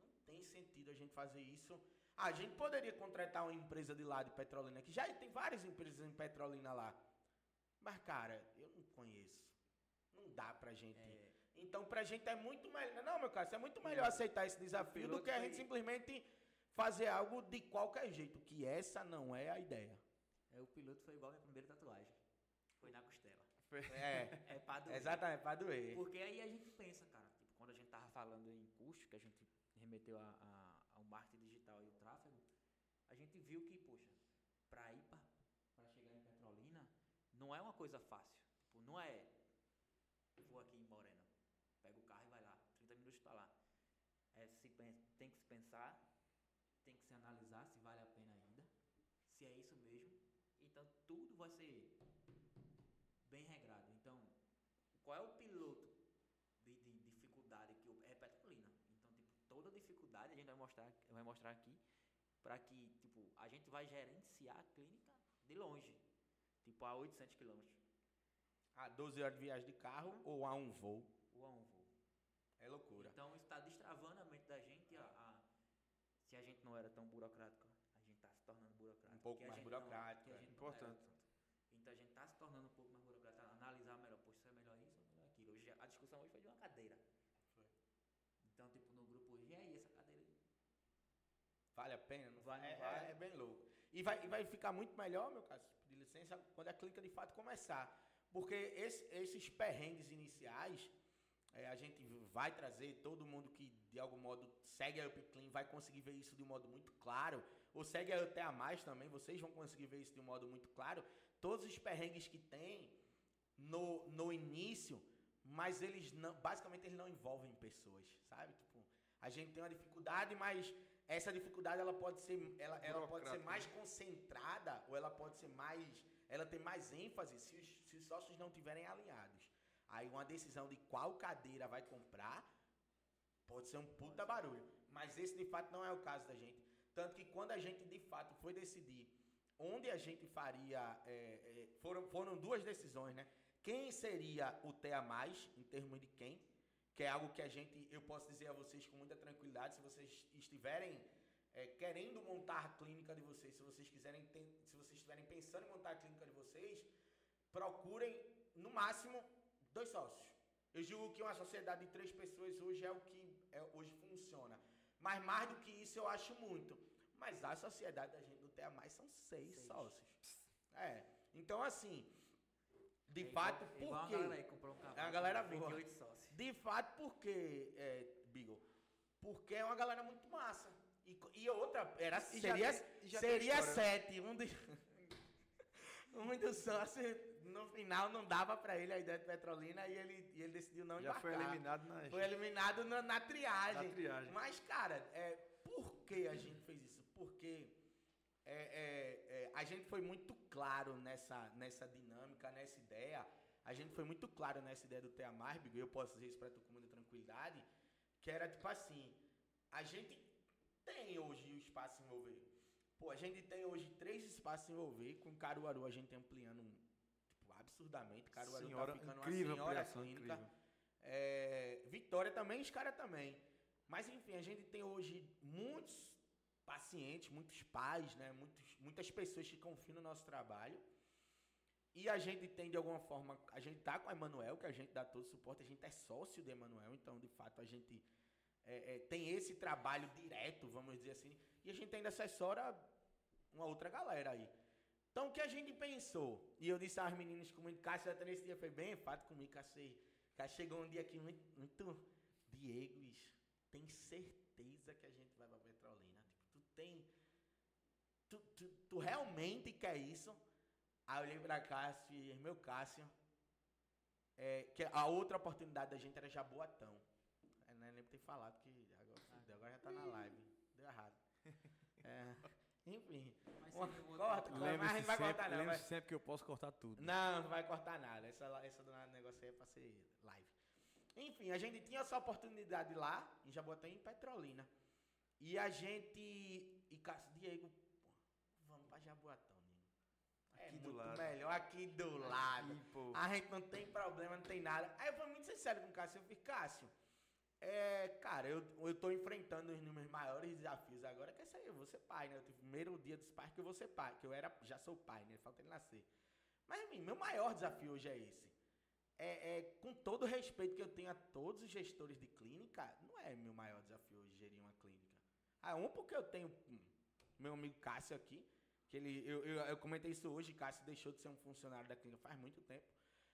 Não tem sentido a gente fazer isso. A gente poderia contratar uma empresa de lá de Petrolina, que já tem várias empresas em Petrolina lá. Mas, cara, eu não conheço. Não dá pra gente. É. Então, pra gente é muito melhor. Não, meu cara, é muito melhor aceitar esse desafio do que a gente simplesmente fazer algo de qualquer jeito, que essa não é a ideia. É, o piloto foi igual a minha primeira tatuagem. Foi na costela. [LAUGHS] É, é pra doer. Exatamente, pra doer. Porque aí a gente pensa, cara, tipo, quando a gente tava falando em custo, que a gente remeteu a, a, ao marketing digital e o tráfego, a gente viu que, poxa, para ir para chegar em Petrolina, não é uma coisa fácil. Tipo, não é, vou aqui em Morena, pega o carro e vai lá, 30 minutos está lá. É, se, tem que se pensar, tem que se analisar se vale a pena ainda, se é isso mesmo. Então, tudo vai ser bem regrado. Então, qual é o piloto de, de dificuldade que eu, é Petrolina? Então, tipo, toda dificuldade a gente vai mostrar, vai mostrar aqui para que, tipo, a gente vai gerenciar a clínica de longe, tipo a 800 quilômetros. A 12 horas de viagem de carro uhum. ou a um voo? Ou a um voo. É loucura. Então está destravando a mente da gente. A, a, se a gente não era tão burocrático, a gente está se tornando burocrático. Um pouco mais burocrático, não, é importante. Então a gente está se tornando um pouco mais burocrático, analisar melhor, poxa, isso é melhor isso ou melhor aquilo. Hoje, a discussão hoje foi de uma cadeira. Foi. Então, tipo, no grupo hoje, e aí, essa cadeira Vale a pena? Não vale, é, vale. É, é, bem louco. E vai, e vai ficar muito melhor, meu caso, de licença, quando a clínica de fato começar. Porque esse, esses perrengues iniciais, é, a gente vai trazer todo mundo que de algum modo segue a UpClean vai conseguir ver isso de um modo muito claro, ou segue a até a mais também, vocês vão conseguir ver isso de um modo muito claro. Todos os perrengues que tem no, no início, mas eles não, basicamente eles não envolvem pessoas, sabe? Tipo, a gente tem uma dificuldade, mas essa dificuldade ela pode ser ela, ela pode ser mais concentrada ou ela pode ser mais ela tem mais ênfase se os, se os sócios não tiverem alinhados. Aí uma decisão de qual cadeira vai comprar pode ser um puta barulho, mas esse de fato não é o caso da gente. Tanto que quando a gente de fato foi decidir onde a gente faria, é, é, foram, foram duas decisões, né? Quem seria o TEA mais, em termos de quem, que é algo que a gente, eu posso dizer a vocês com muita tranquilidade, se vocês estiverem é, querendo montar a clínica de vocês, se vocês quiserem, se vocês estiverem pensando em montar a clínica de vocês, procurem no máximo dois sócios. Eu digo que uma sociedade de três pessoas hoje é o que é, hoje funciona. Mas mais do que isso eu acho muito. Mas a sociedade da gente do TEA mais são seis, seis. sócios. É. Então assim, de é fato, igual, por quê? A galera, aí comprou um carro, a galera boa. De fato, por quê, é, Beagle? Porque é uma galera muito massa. E, e outra, era, e seria, tem, seria né? sete. Um, de, [LAUGHS] um dos sócios, no final, não dava pra ele a ideia de Petrolina e ele, e ele decidiu não Já embarcar. foi eliminado na... Foi eliminado na, na, triagem. na triagem. Mas, cara, é, por que a gente fez isso? Porque é, é, é, a gente foi muito claro nessa, nessa dinâmica, nessa ideia. A gente foi muito claro nessa ideia do Tea Marbigo, e eu posso dizer isso para tu com muita tranquilidade, que era tipo assim, a gente tem hoje o espaço envolver. Pô, a gente tem hoje três espaços envolver, com Caruaru a gente ampliando tipo, absurdamente. Caruaru tá senhora, tá ficando incrível, uma senhora clínica. É, Vitória também, os caras também. Mas enfim, a gente tem hoje muitos pacientes, muitos pais, né, muitos, muitas pessoas que confiam no nosso trabalho. E a gente tem, de alguma forma, a gente tá com a Emanuel, que a gente dá todo o suporte, a gente é sócio de Emanuel, então, de fato, a gente é, é, tem esse trabalho direto, vamos dizer assim, e a gente ainda assessora uma outra galera aí. Então, o que a gente pensou? E eu disse às meninas com muito Cássio, até nesse dia foi bem fato comigo, Cássio. Chegou um dia aqui muito, muito Diego, tem certeza que a gente vai Petrolina? Tem. Tu, tu, tu realmente quer isso? Aí eu olhei pra Cássio e meu Cássio. É, que a outra oportunidade da gente era Jaboatão. É, não é nem ter falado que agora, agora já tá na live. Deu errado. [LAUGHS] É, enfim. Mas uma, corta, corta, mas a gente vai cortar não. Sempre que eu posso cortar tudo. Não, não vai cortar nada. Essa, essa do negócio aí é pra ser live. Enfim, a gente tinha essa oportunidade lá, em Jaboatão e em Petrolina. E a gente. E Cássio, Diego, pô, vamos pra Jaboatão. É aqui muito lado. melhor aqui do lado. Aqui, a gente não tem problema, não tem nada. Aí eu fui muito sincero com o Cássio. Eu falei, Cássio, é, cara, eu, eu tô enfrentando os meus maiores desafios agora, que é isso aí, eu vou ser pai, né? Eu tive o primeiro dia dos pais que eu vou ser pai, que eu era, já sou pai, né? Falta ele nascer. Mas, enfim, meu maior desafio hoje é esse. É, é, com todo o respeito que eu tenho a todos os gestores de clínica, não é meu maior desafio hoje gerir uma. Ah, um porque eu tenho meu amigo Cássio aqui, que ele, eu, eu, eu, comentei isso hoje, Cássio deixou de ser um funcionário da clínica faz muito tempo.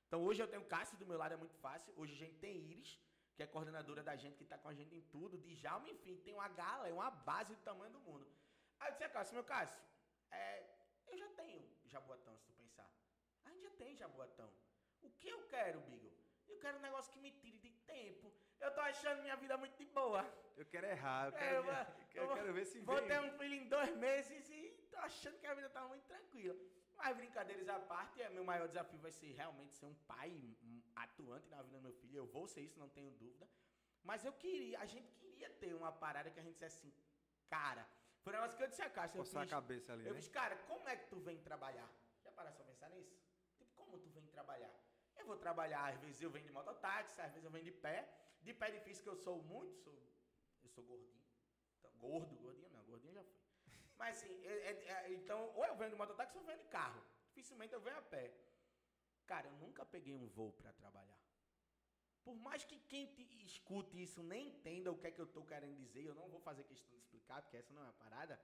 Então hoje eu tenho Cássio do meu lado, é muito fácil. Hoje a gente tem Iris, que é coordenadora da gente, que está com a gente em tudo. Djalma, enfim, tem uma gala, é uma base do tamanho do mundo. Aí eu disse, Cássio, meu Cássio, é, eu já tenho Jaboatão, se tu pensar. A gente já tem Jaboatão. O que eu quero, Bigo? Eu quero um negócio que me tire de tempo. Eu tô achando minha vida muito de boa. Eu quero errar, eu quero, é, eu, eu, quero ver se Vou vem. ter um filho em dois meses e tô achando que a vida tá muito tranquila. Mas brincadeiras à parte, é, meu maior desafio vai ser realmente ser um pai atuante na vida do meu filho. Eu vou ser isso, não tenho dúvida. Mas eu queria, a gente queria ter uma parada que a gente dissesse assim, cara, foi um negócio que eu disse a Caixa. Eu fiz, a cabeça ali, Eu né? disse, cara, como é que tu vem trabalhar? Já paraste pra pensar nisso? Tipo, como tu vem trabalhar? Eu vou trabalhar, às vezes eu venho de mototáxi, às vezes eu venho de pé. De pé difícil que eu sou muito, sou, eu sou gordinho. Então, gordo, gordinho não, gordinho já foi. Mas assim, é, é, é, então, ou eu venho de mototáxi ou eu venho de carro. Dificilmente eu venho a pé. Cara, eu nunca peguei um voo para trabalhar. Por mais que quem escute isso nem entenda o que é que eu estou querendo dizer, eu não vou fazer questão de explicar, porque essa não é a parada.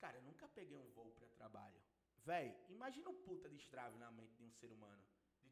Cara, eu nunca peguei um voo para trabalho. Véi, imagina o puta de estrave na mente de um ser humano.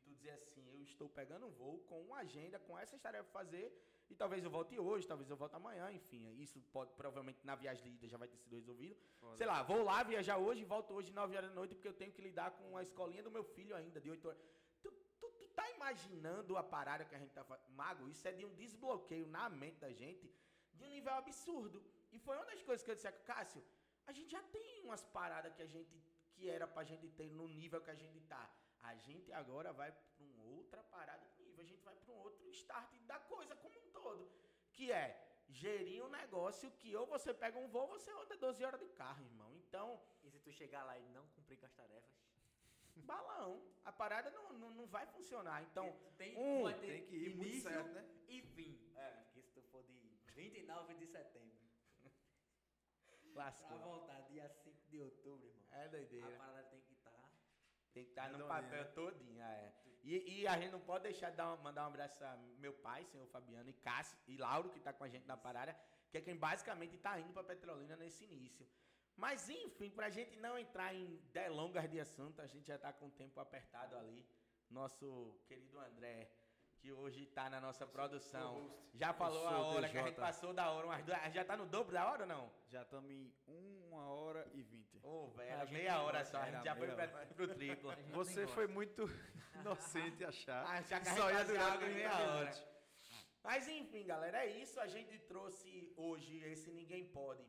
Tu dizer assim, eu estou pegando um voo com uma agenda, com essas tarefas para fazer, e talvez eu volte hoje, talvez eu volte amanhã, enfim. Isso pode, provavelmente na viagem de ida já vai ter sido resolvido. Sei lá, vou lá viajar hoje e volto hoje 9 horas da noite porque eu tenho que lidar com a escolinha do meu filho ainda, de 8 horas. Tu, tu, tu tá imaginando a parada que a gente tá fazendo? Mago, isso é de um desbloqueio na mente da gente de um nível absurdo. E foi uma das coisas que eu disse, Cássio, a gente já tem umas paradas que a gente que era pra gente ter no nível que a gente tá. A gente agora vai para uma outra parada de nível, a gente vai para um outro start da coisa como um todo, que é gerir um negócio que ou você pega um voo, ou você anda 12 horas de carro, irmão. Então, e se tu chegar lá e não cumprir com as tarefas, balão. A parada não, não, não vai funcionar. Então, tem, um, tem que ir muito certo, né? E fim. É. Porque se tu for de 29 de setembro. [LAUGHS] Lascou. Pra voltar dia 5 de outubro, irmão. É doideira. A parada tem tem que estar tá no papel né? todinho, é. E, e, a gente não pode deixar de uma, mandar um abraço a meu pai, senhor Fabiano, e Cássio, e Lauro, que está com a gente na parada, que é quem basicamente está indo para Petrolina nesse início. Mas, enfim, para a gente não entrar em delongas de assunto, a gente já está com o tempo apertado ali. Nosso querido André, que hoje está na nossa produção, já falou a hora, DJ. que a gente passou da hora. Umas duas, já está no dobro da hora ou não? Já estamos em uma hora e vinte. Ô, oh, velho, meia hora só, a gente já foi para pro triplo. Você foi muito [LAUGHS] inocente achar. Ah, já só ia durar meia hora. Mas enfim, galera, é isso. A gente trouxe hoje esse Ninguém Pode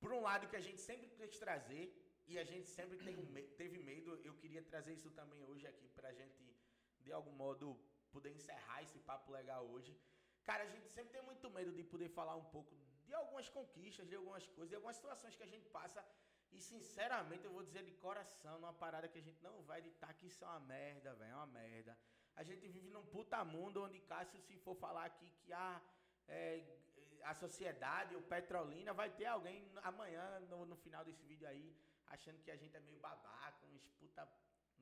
por um lado que a gente sempre quis trazer, e a gente sempre teve medo, eu queria trazer isso também hoje aqui pra gente, de algum modo, poder encerrar esse papo legal hoje. Cara, a gente sempre tem muito medo de poder falar um pouco de algumas conquistas, de algumas coisas, de algumas situações que a gente passa. E sinceramente, eu vou dizer de coração, numa parada que a gente não vai editar, que isso é uma merda, velho, é uma merda. A gente vive num puta mundo onde Cássio, se for falar aqui que ah, é, a sociedade, o Petrolina, vai ter alguém amanhã, no, no final desse vídeo aí, achando que a gente é meio babaca, uns puta.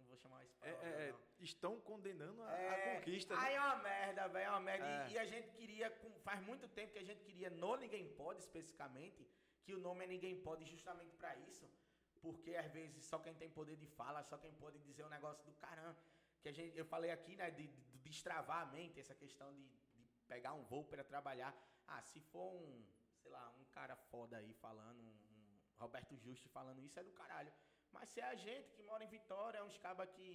Não vou chamar isso pra é, é, Estão condenando a, é, a conquista. Aí né? é uma merda, velho, é uma merda. É. E, e, a gente queria, faz muito tempo que a gente queria no Ninguém Pode, especificamente, que o nome é Ninguém Pode justamente para isso. Porque às vezes só quem tem poder de fala, só quem pode dizer o um negócio do caramba. Que a gente, eu falei aqui, né, de, de, de destravar a mente, essa questão de, de pegar um voo para trabalhar. Ah, se for um, sei lá, um cara foda aí falando, um, um Roberto Justo falando isso, é do caralho. Mas se é a gente que mora em Vitória, é uns cabas que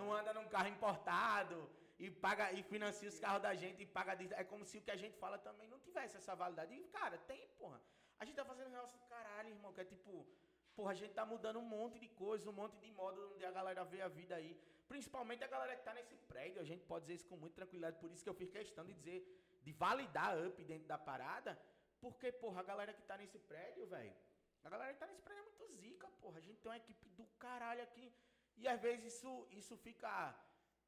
não anda num carro importado e paga e financia os carros da gente e paga. É como se o que a gente fala também não tivesse essa validade. E, cara, tem, porra. A gente tá fazendo um negócio do caralho, irmão, que é tipo. Porra, a gente tá mudando um monte de coisa, um monte de modo onde a galera vê a vida aí. Principalmente a galera que tá nesse prédio, a gente pode dizer isso com muita tranquilidade. Por isso que eu fiz questão de dizer de validar up dentro da parada, porque, porra, a galera que tá nesse prédio, velho, a galera que tá nesse prédio é muito zica, porra. A gente tem uma equipe do caralho aqui. E às vezes isso, isso fica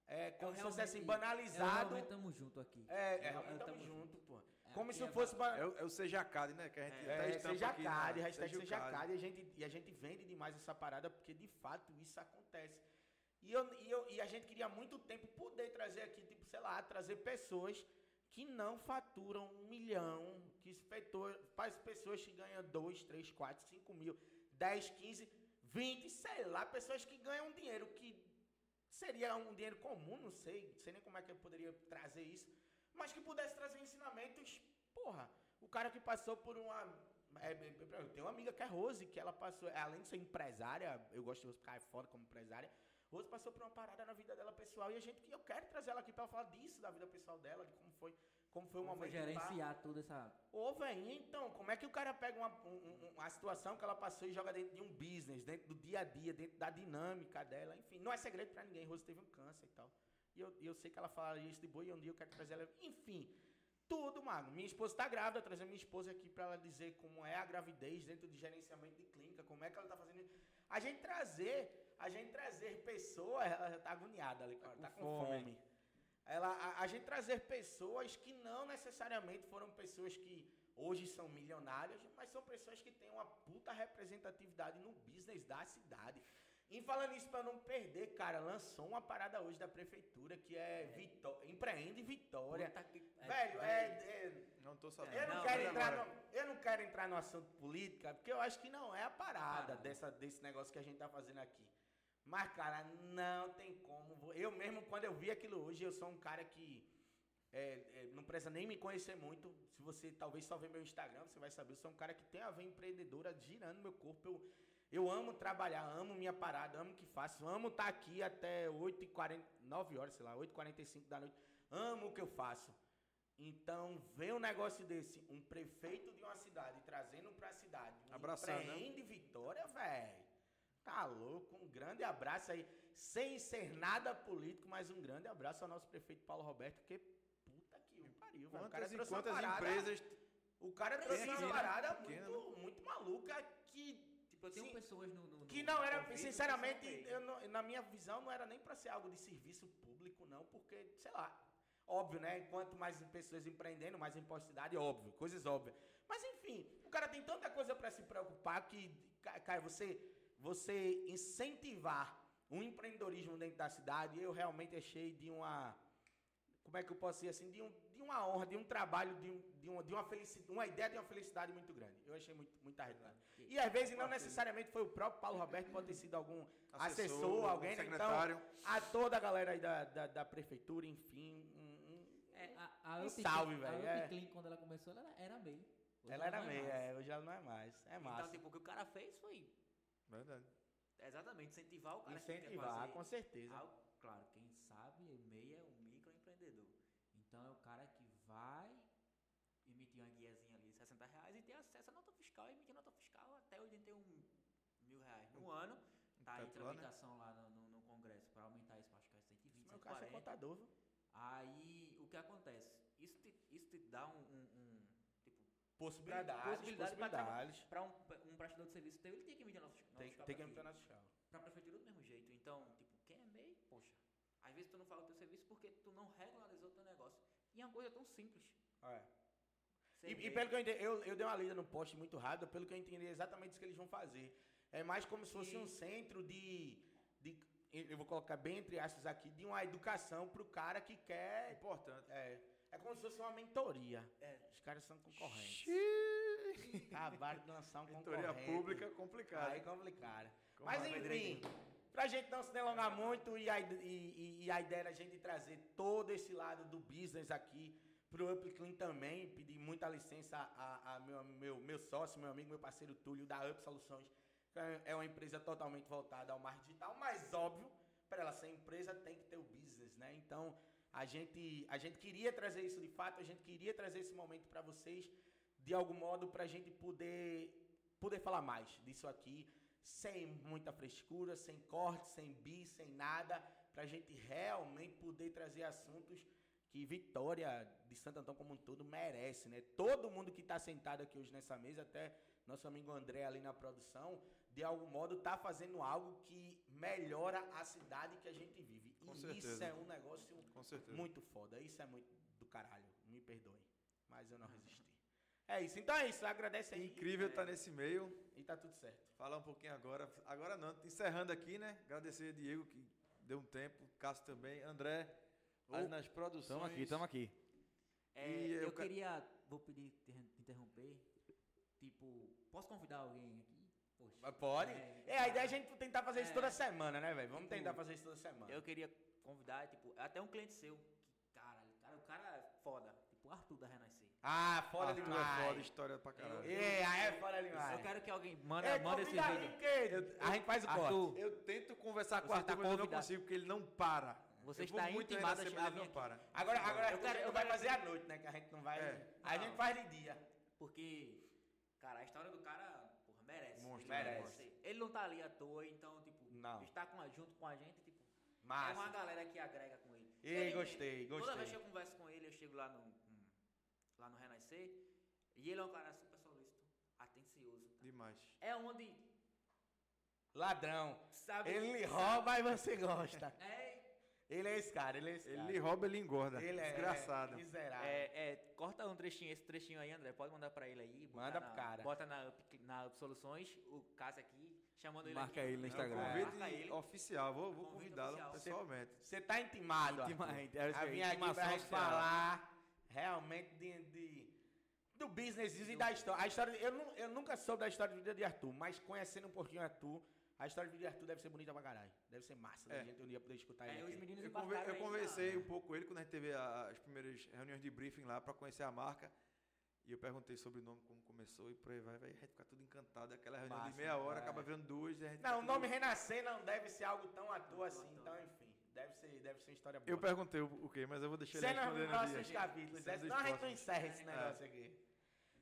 é, como se fosse assim, banalizado. É, tamo junto aqui. É, é, é tamo junto, pô. É, como se é fosse. É, é o Sejacade, né? Que a gente é, é Sejacade, hashtag Sejacade. E a, gente, e a gente vende demais essa parada, porque de fato isso acontece. E, eu, e, eu, e a gente queria muito tempo poder trazer aqui, tipo, sei lá, trazer pessoas que não faturam um milhão, que faz pessoas que ganham 2, 3, 4, 5 mil, 10, 15, 20, sei lá, pessoas que ganham dinheiro que seria um dinheiro comum, não sei, não sei nem como é que eu poderia trazer isso, mas que pudesse trazer ensinamentos, porra, o cara que passou por uma é, eu tenho uma amiga que é Rose, que ela passou, além de ser empresária, eu gosto de ficar fora como empresária, Rose passou por uma parada na vida dela pessoal e a gente, eu quero trazer ela aqui para falar disso, da vida pessoal dela, de como foi, como foi uma mãe. gerenciar tá. toda essa. Ô, velho, então, como é que o cara pega uma, um, uma situação que ela passou e joga dentro de um business, dentro do dia a dia, dentro da dinâmica dela, enfim, não é segredo para ninguém, Rose teve um câncer e tal. E eu, eu sei que ela fala isso de boa e um dia eu quero trazer ela. Enfim, tudo, mano. Minha esposa está grávida, trazer minha esposa aqui para ela dizer como é a gravidez dentro de gerenciamento de clínica, como é que ela está fazendo. A gente trazer, a gente trazer pessoas, ela já tá agoniada ali, tá, tá com fome. fome. Ela, a, a, gente trazer pessoas que não necessariamente foram pessoas que hoje são milionárias, mas são pessoas que têm uma puta representatividade no business da cidade. E falando isso para não perder, cara, lançou uma parada hoje da prefeitura que é, é. Vitó Empreende Vitória. Que... Velho, é, é, Não tô sabendo. Eu não, não quero entrar no, eu não quero entrar no assunto política, porque eu acho que não é a parada dessa, desse negócio que a gente tá fazendo aqui. Mas, cara, não tem como. Eu mesmo, quando eu vi aquilo hoje, eu sou um cara que é, é, não precisa nem me conhecer muito. Se você talvez só ver meu Instagram, você vai saber. Eu sou um cara que tem a ver empreendedora girando meu corpo. Eu, eu amo trabalhar, amo minha parada, amo o que faço, amo estar tá aqui até 8h40, 9 horas, sei lá, 8h45 da noite. Amo o que eu faço. Então, vem um negócio desse, um prefeito de uma cidade trazendo para a cidade, um Abraçando, né? empreende né? Vitória, velho. Tá louco, um grande abraço aí, sem ser nada político, mas um grande abraço ao nosso prefeito Paulo Roberto, porque puta que o pariu, velho. O cara trouxe quantas uma parada, empresas o cara trouxe uma parada muito, muito maluca que Tipo, eu tenho Sim, pessoas no, no, Que não era, sinceramente, eu não, na minha visão, não era nem para ser algo de serviço público, não, porque, sei lá, óbvio, né? Quanto mais pessoas empreendendo, mais imposticidade, óbvio, coisas óbvias. Mas, enfim, o cara tem tanta coisa para se preocupar que, cara, você, você incentivar um empreendedorismo dentro da cidade, eu realmente achei de uma. Como é que eu posso dizer assim? De, um, de uma honra, de um trabalho, de, um, de, uma, de uma, felicidade, uma ideia de uma felicidade muito grande. Eu achei muito, muito arretado. E às vezes não necessariamente foi o próprio Paulo Roberto, pode ter sido algum assessor, assessor alguém, né? Então, a toda a galera aí da, da, da prefeitura, enfim. Um, um, é, a, a um salve, velho. A é. quando ela começou, ela era meio. ela era é meio, é, hoje ela não é mais. É então, massa. Então, tipo, o que o cara fez foi. Verdade. Exatamente, incentivar o cara Incentivar, com certeza. Algo, claro, quem sabe, MEI é um microempreendedor. Então é o cara que vai emitir uma guiazinha ali de 60 reais e ter acesso à nota fiscal emitir nota fiscal até 81 mil reais no ano. Tá em tramitação lá no, no, Congresso para aumentar isso para acho que é 120, Meu 140. é contador, viu? Aí o que acontece? Isso te, isso te dá um, um, um possibilidades, possibilidade possibilidades. para um, um prestador de serviço teu, ele tem que emitir nota fiscal. Tem, tem que emitir nota fiscal. Para a prefeitura do mesmo jeito. Então, tipo, quem é MEI, poxa, às vezes tu não fala o teu serviço porque tu não regularizou o teu negócio. E é uma coisa tão simples. É. E, e, pelo que eu entendi, eu, eu dei uma lida no post muito rápido, pelo que eu entendi é exatamente isso que eles vão fazer. É mais como se fosse e... um centro de, de. Eu vou colocar bem entre aspas aqui, de uma educação para o cara que quer. Importante. É. É como se fosse uma mentoria. É. Os caras são concorrentes. Acabaram de lançar um mentoria concorrente. Mentoria pública complicada. Aí complicaram. Mas enfim, pra gente não se delongar muito e a, e, e, a ideia era a gente trazer todo esse lado do business aqui para o UpClean também, pedi muita licença a, a meu, meu, meu sócio, meu amigo, meu parceiro Túlio, da Up Soluções, que é uma empresa totalmente voltada ao marketing digital, mas óbvio, para ela ser empresa tem que ter o business, né? Então, a gente, a gente queria trazer isso de fato, a gente queria trazer esse momento para vocês, de algum modo, para a gente poder, poder falar mais disso aqui, sem muita frescura, sem corte, sem bis, sem nada, para a gente realmente poder trazer assuntos que Vitória de Santo Antão como um todo merece, né? Todo mundo que está sentado aqui hoje nessa mesa, até nosso amigo André ali na produção, de algum modo está fazendo algo que melhora a cidade que a gente vive. Com e certeza. isso é um negócio muito foda. Isso é muito do caralho. Me perdoe. Mas eu não resisti. É isso. Então é isso. Agradece aí. Incrível estar é. tá nesse meio. E tá tudo certo. Falar um pouquinho agora. Agora não. Encerrando aqui, né? Agradecer a Diego que deu um tempo. Cássio também. André, ali nas produções. Estamos aqui, estamos aqui. É, eu, eu queria, vou pedir interromper. Tipo, posso convidar alguém aqui? Poxa, Pode. É, é, a ideia é a gente tentar fazer isso toda semana, né, velho? Vamos tipo, tentar fazer isso toda semana. Eu queria convidar, tipo, até um cliente seu, que, cara, cara, o cara é foda. Tipo, o Arthur da Renascer. Ah, foda Arthur demais. é foda, história pra caralho. É, é foda demais. Eu quero que alguém manda, é, manda esse vídeo. a gente faz o corte. Eu tento conversar com o Arthur, tá mas eu não consigo, porque ele não para. Você está intimado a chegar não para. Agora, agora eu quero, eu vai fazer à noite, né? Que a gente não vai. É. A gente faz de dia. Porque, cara, a história do cara, merece. Ele não tá ali à toa, então, tipo, não. está com, junto com a gente, tipo, Massa. é uma galera que agrega com ele. Ei, ele, gostei, gostei. Toda vez que eu converso com ele, eu chego lá no, lá no Renascer, e ele é um cara super solícito, atencioso. Tá? Demais. É onde... Ladrão. Sabe? Ele rouba e você gosta. É, ele é esse cara, ele é esse cara. Ele rouba, ele engorda. Ele é Desgraçado. miserável. É, é, corta um trechinho, esse trechinho aí, André. Pode mandar pra ele aí. Manda pro cara. Bota na, na Up Soluções, o Cássio aqui, chamando ele Marca aqui. ele no Instagram. É, Convite ele. oficial, vou, vou convidá-lo pessoalmente. Você tá intimado, Intimamente. A vir aqui pra falar realmente de, de do business e da história. A história eu, eu nunca soube da história de vida de Arthur, mas conhecendo um pouquinho Arthur, a história de Arthur deve ser bonita pra caralho. Deve ser massa é. da gente um dia poder escutar é, ele. Os meninos eu, conver, eu conversei um pouco com ele quando a gente teve a, as primeiras reuniões de briefing lá para conhecer a marca. E eu perguntei sobre o nome, como começou, e por aí vai, vai, a gente fica tudo encantado. Aquela reunião massa, de meia hora, é. acaba vendo duas. Não, o nome tudo... Renascer não deve ser algo tão à toa assim, então enfim. Deve ser, deve ser uma história boa. Eu perguntei o, quê, mas eu vou deixar ele responder nos próximos capítulos. Senão a gente não encerra esse negócio é. aqui.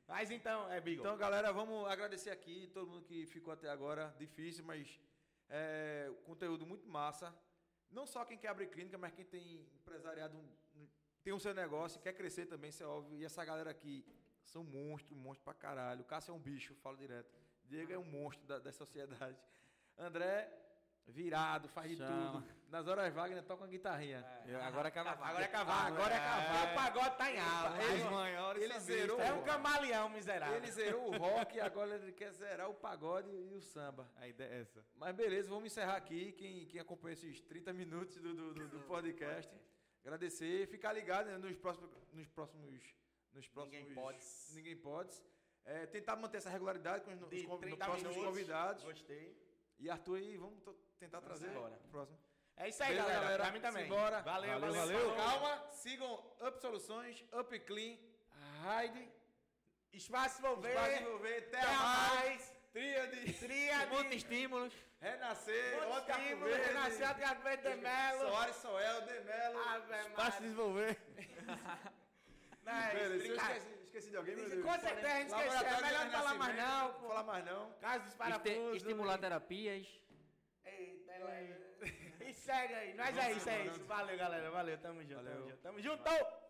Mas então, é Bigo. Então, galera, vamos agradecer aqui todo mundo que ficou até agora. Difícil, mas é, conteúdo muito massa. Não só quem quer abrir clínica, mas quem tem empresariado, tem o um seu negócio quer crescer também, isso é óbvio. E essa galera aqui são monstros, monstro pra caralho. O Cássio é um bicho, falo direto. Diego é um monstro da, da sociedade. André virado, faz de tudo. Nas horas vagas, toca uma guitarrinha. É. Agora é cavaco. Agora é cavaco. Agora é cavaco. É. O pagode tá em alta. Ele, maiores ele zerou. É um camaleão miserável. Ele zerou o rock e agora ele quer zerar o pagode e o samba. A ideia é essa. Mas beleza, vamos encerrar aqui. Quem, quem acompanha esses 30 minutos do, do, do, do podcast. Agradecer. Ficar ligado né, nos próximos. Nos próximos. Nos próximos. Ninguém pode. Ninguém pode. É, tentar manter essa regularidade com os, os, os próximos convidados. Gostei. E Arthur aí, vamos tentar vamos trazer embora. o próximo. É isso aí, Beleza, galera. galera. Pra mim também. Simbora. Valeu, valeu. valeu. valeu. Calma, sigam Up Soluções, Up Clean, Raid, Espaço Envolver, Espaço Envolver, Terra, Terra Mais, Tríade, Tríade, Muitos Estímulos, Renascer, Outro Estímulos, Renascer, Outro Caco Verde, Demelo, Soares Soel, Demelo, Espaço Desenvolver. [LAUGHS] [LAUGHS] Não, esqueci, esqueci de alguém, meu Deus. Com certeza a gente esqueceu. É melhor não falar mais não. Não falar mais não. Caso dos parafusos. Estimular terapias. Eita, E segue aí. Nós é isso, é isso. Valeu, galera. Valeu. Tamo junto. Tamo junto. Tamo junto.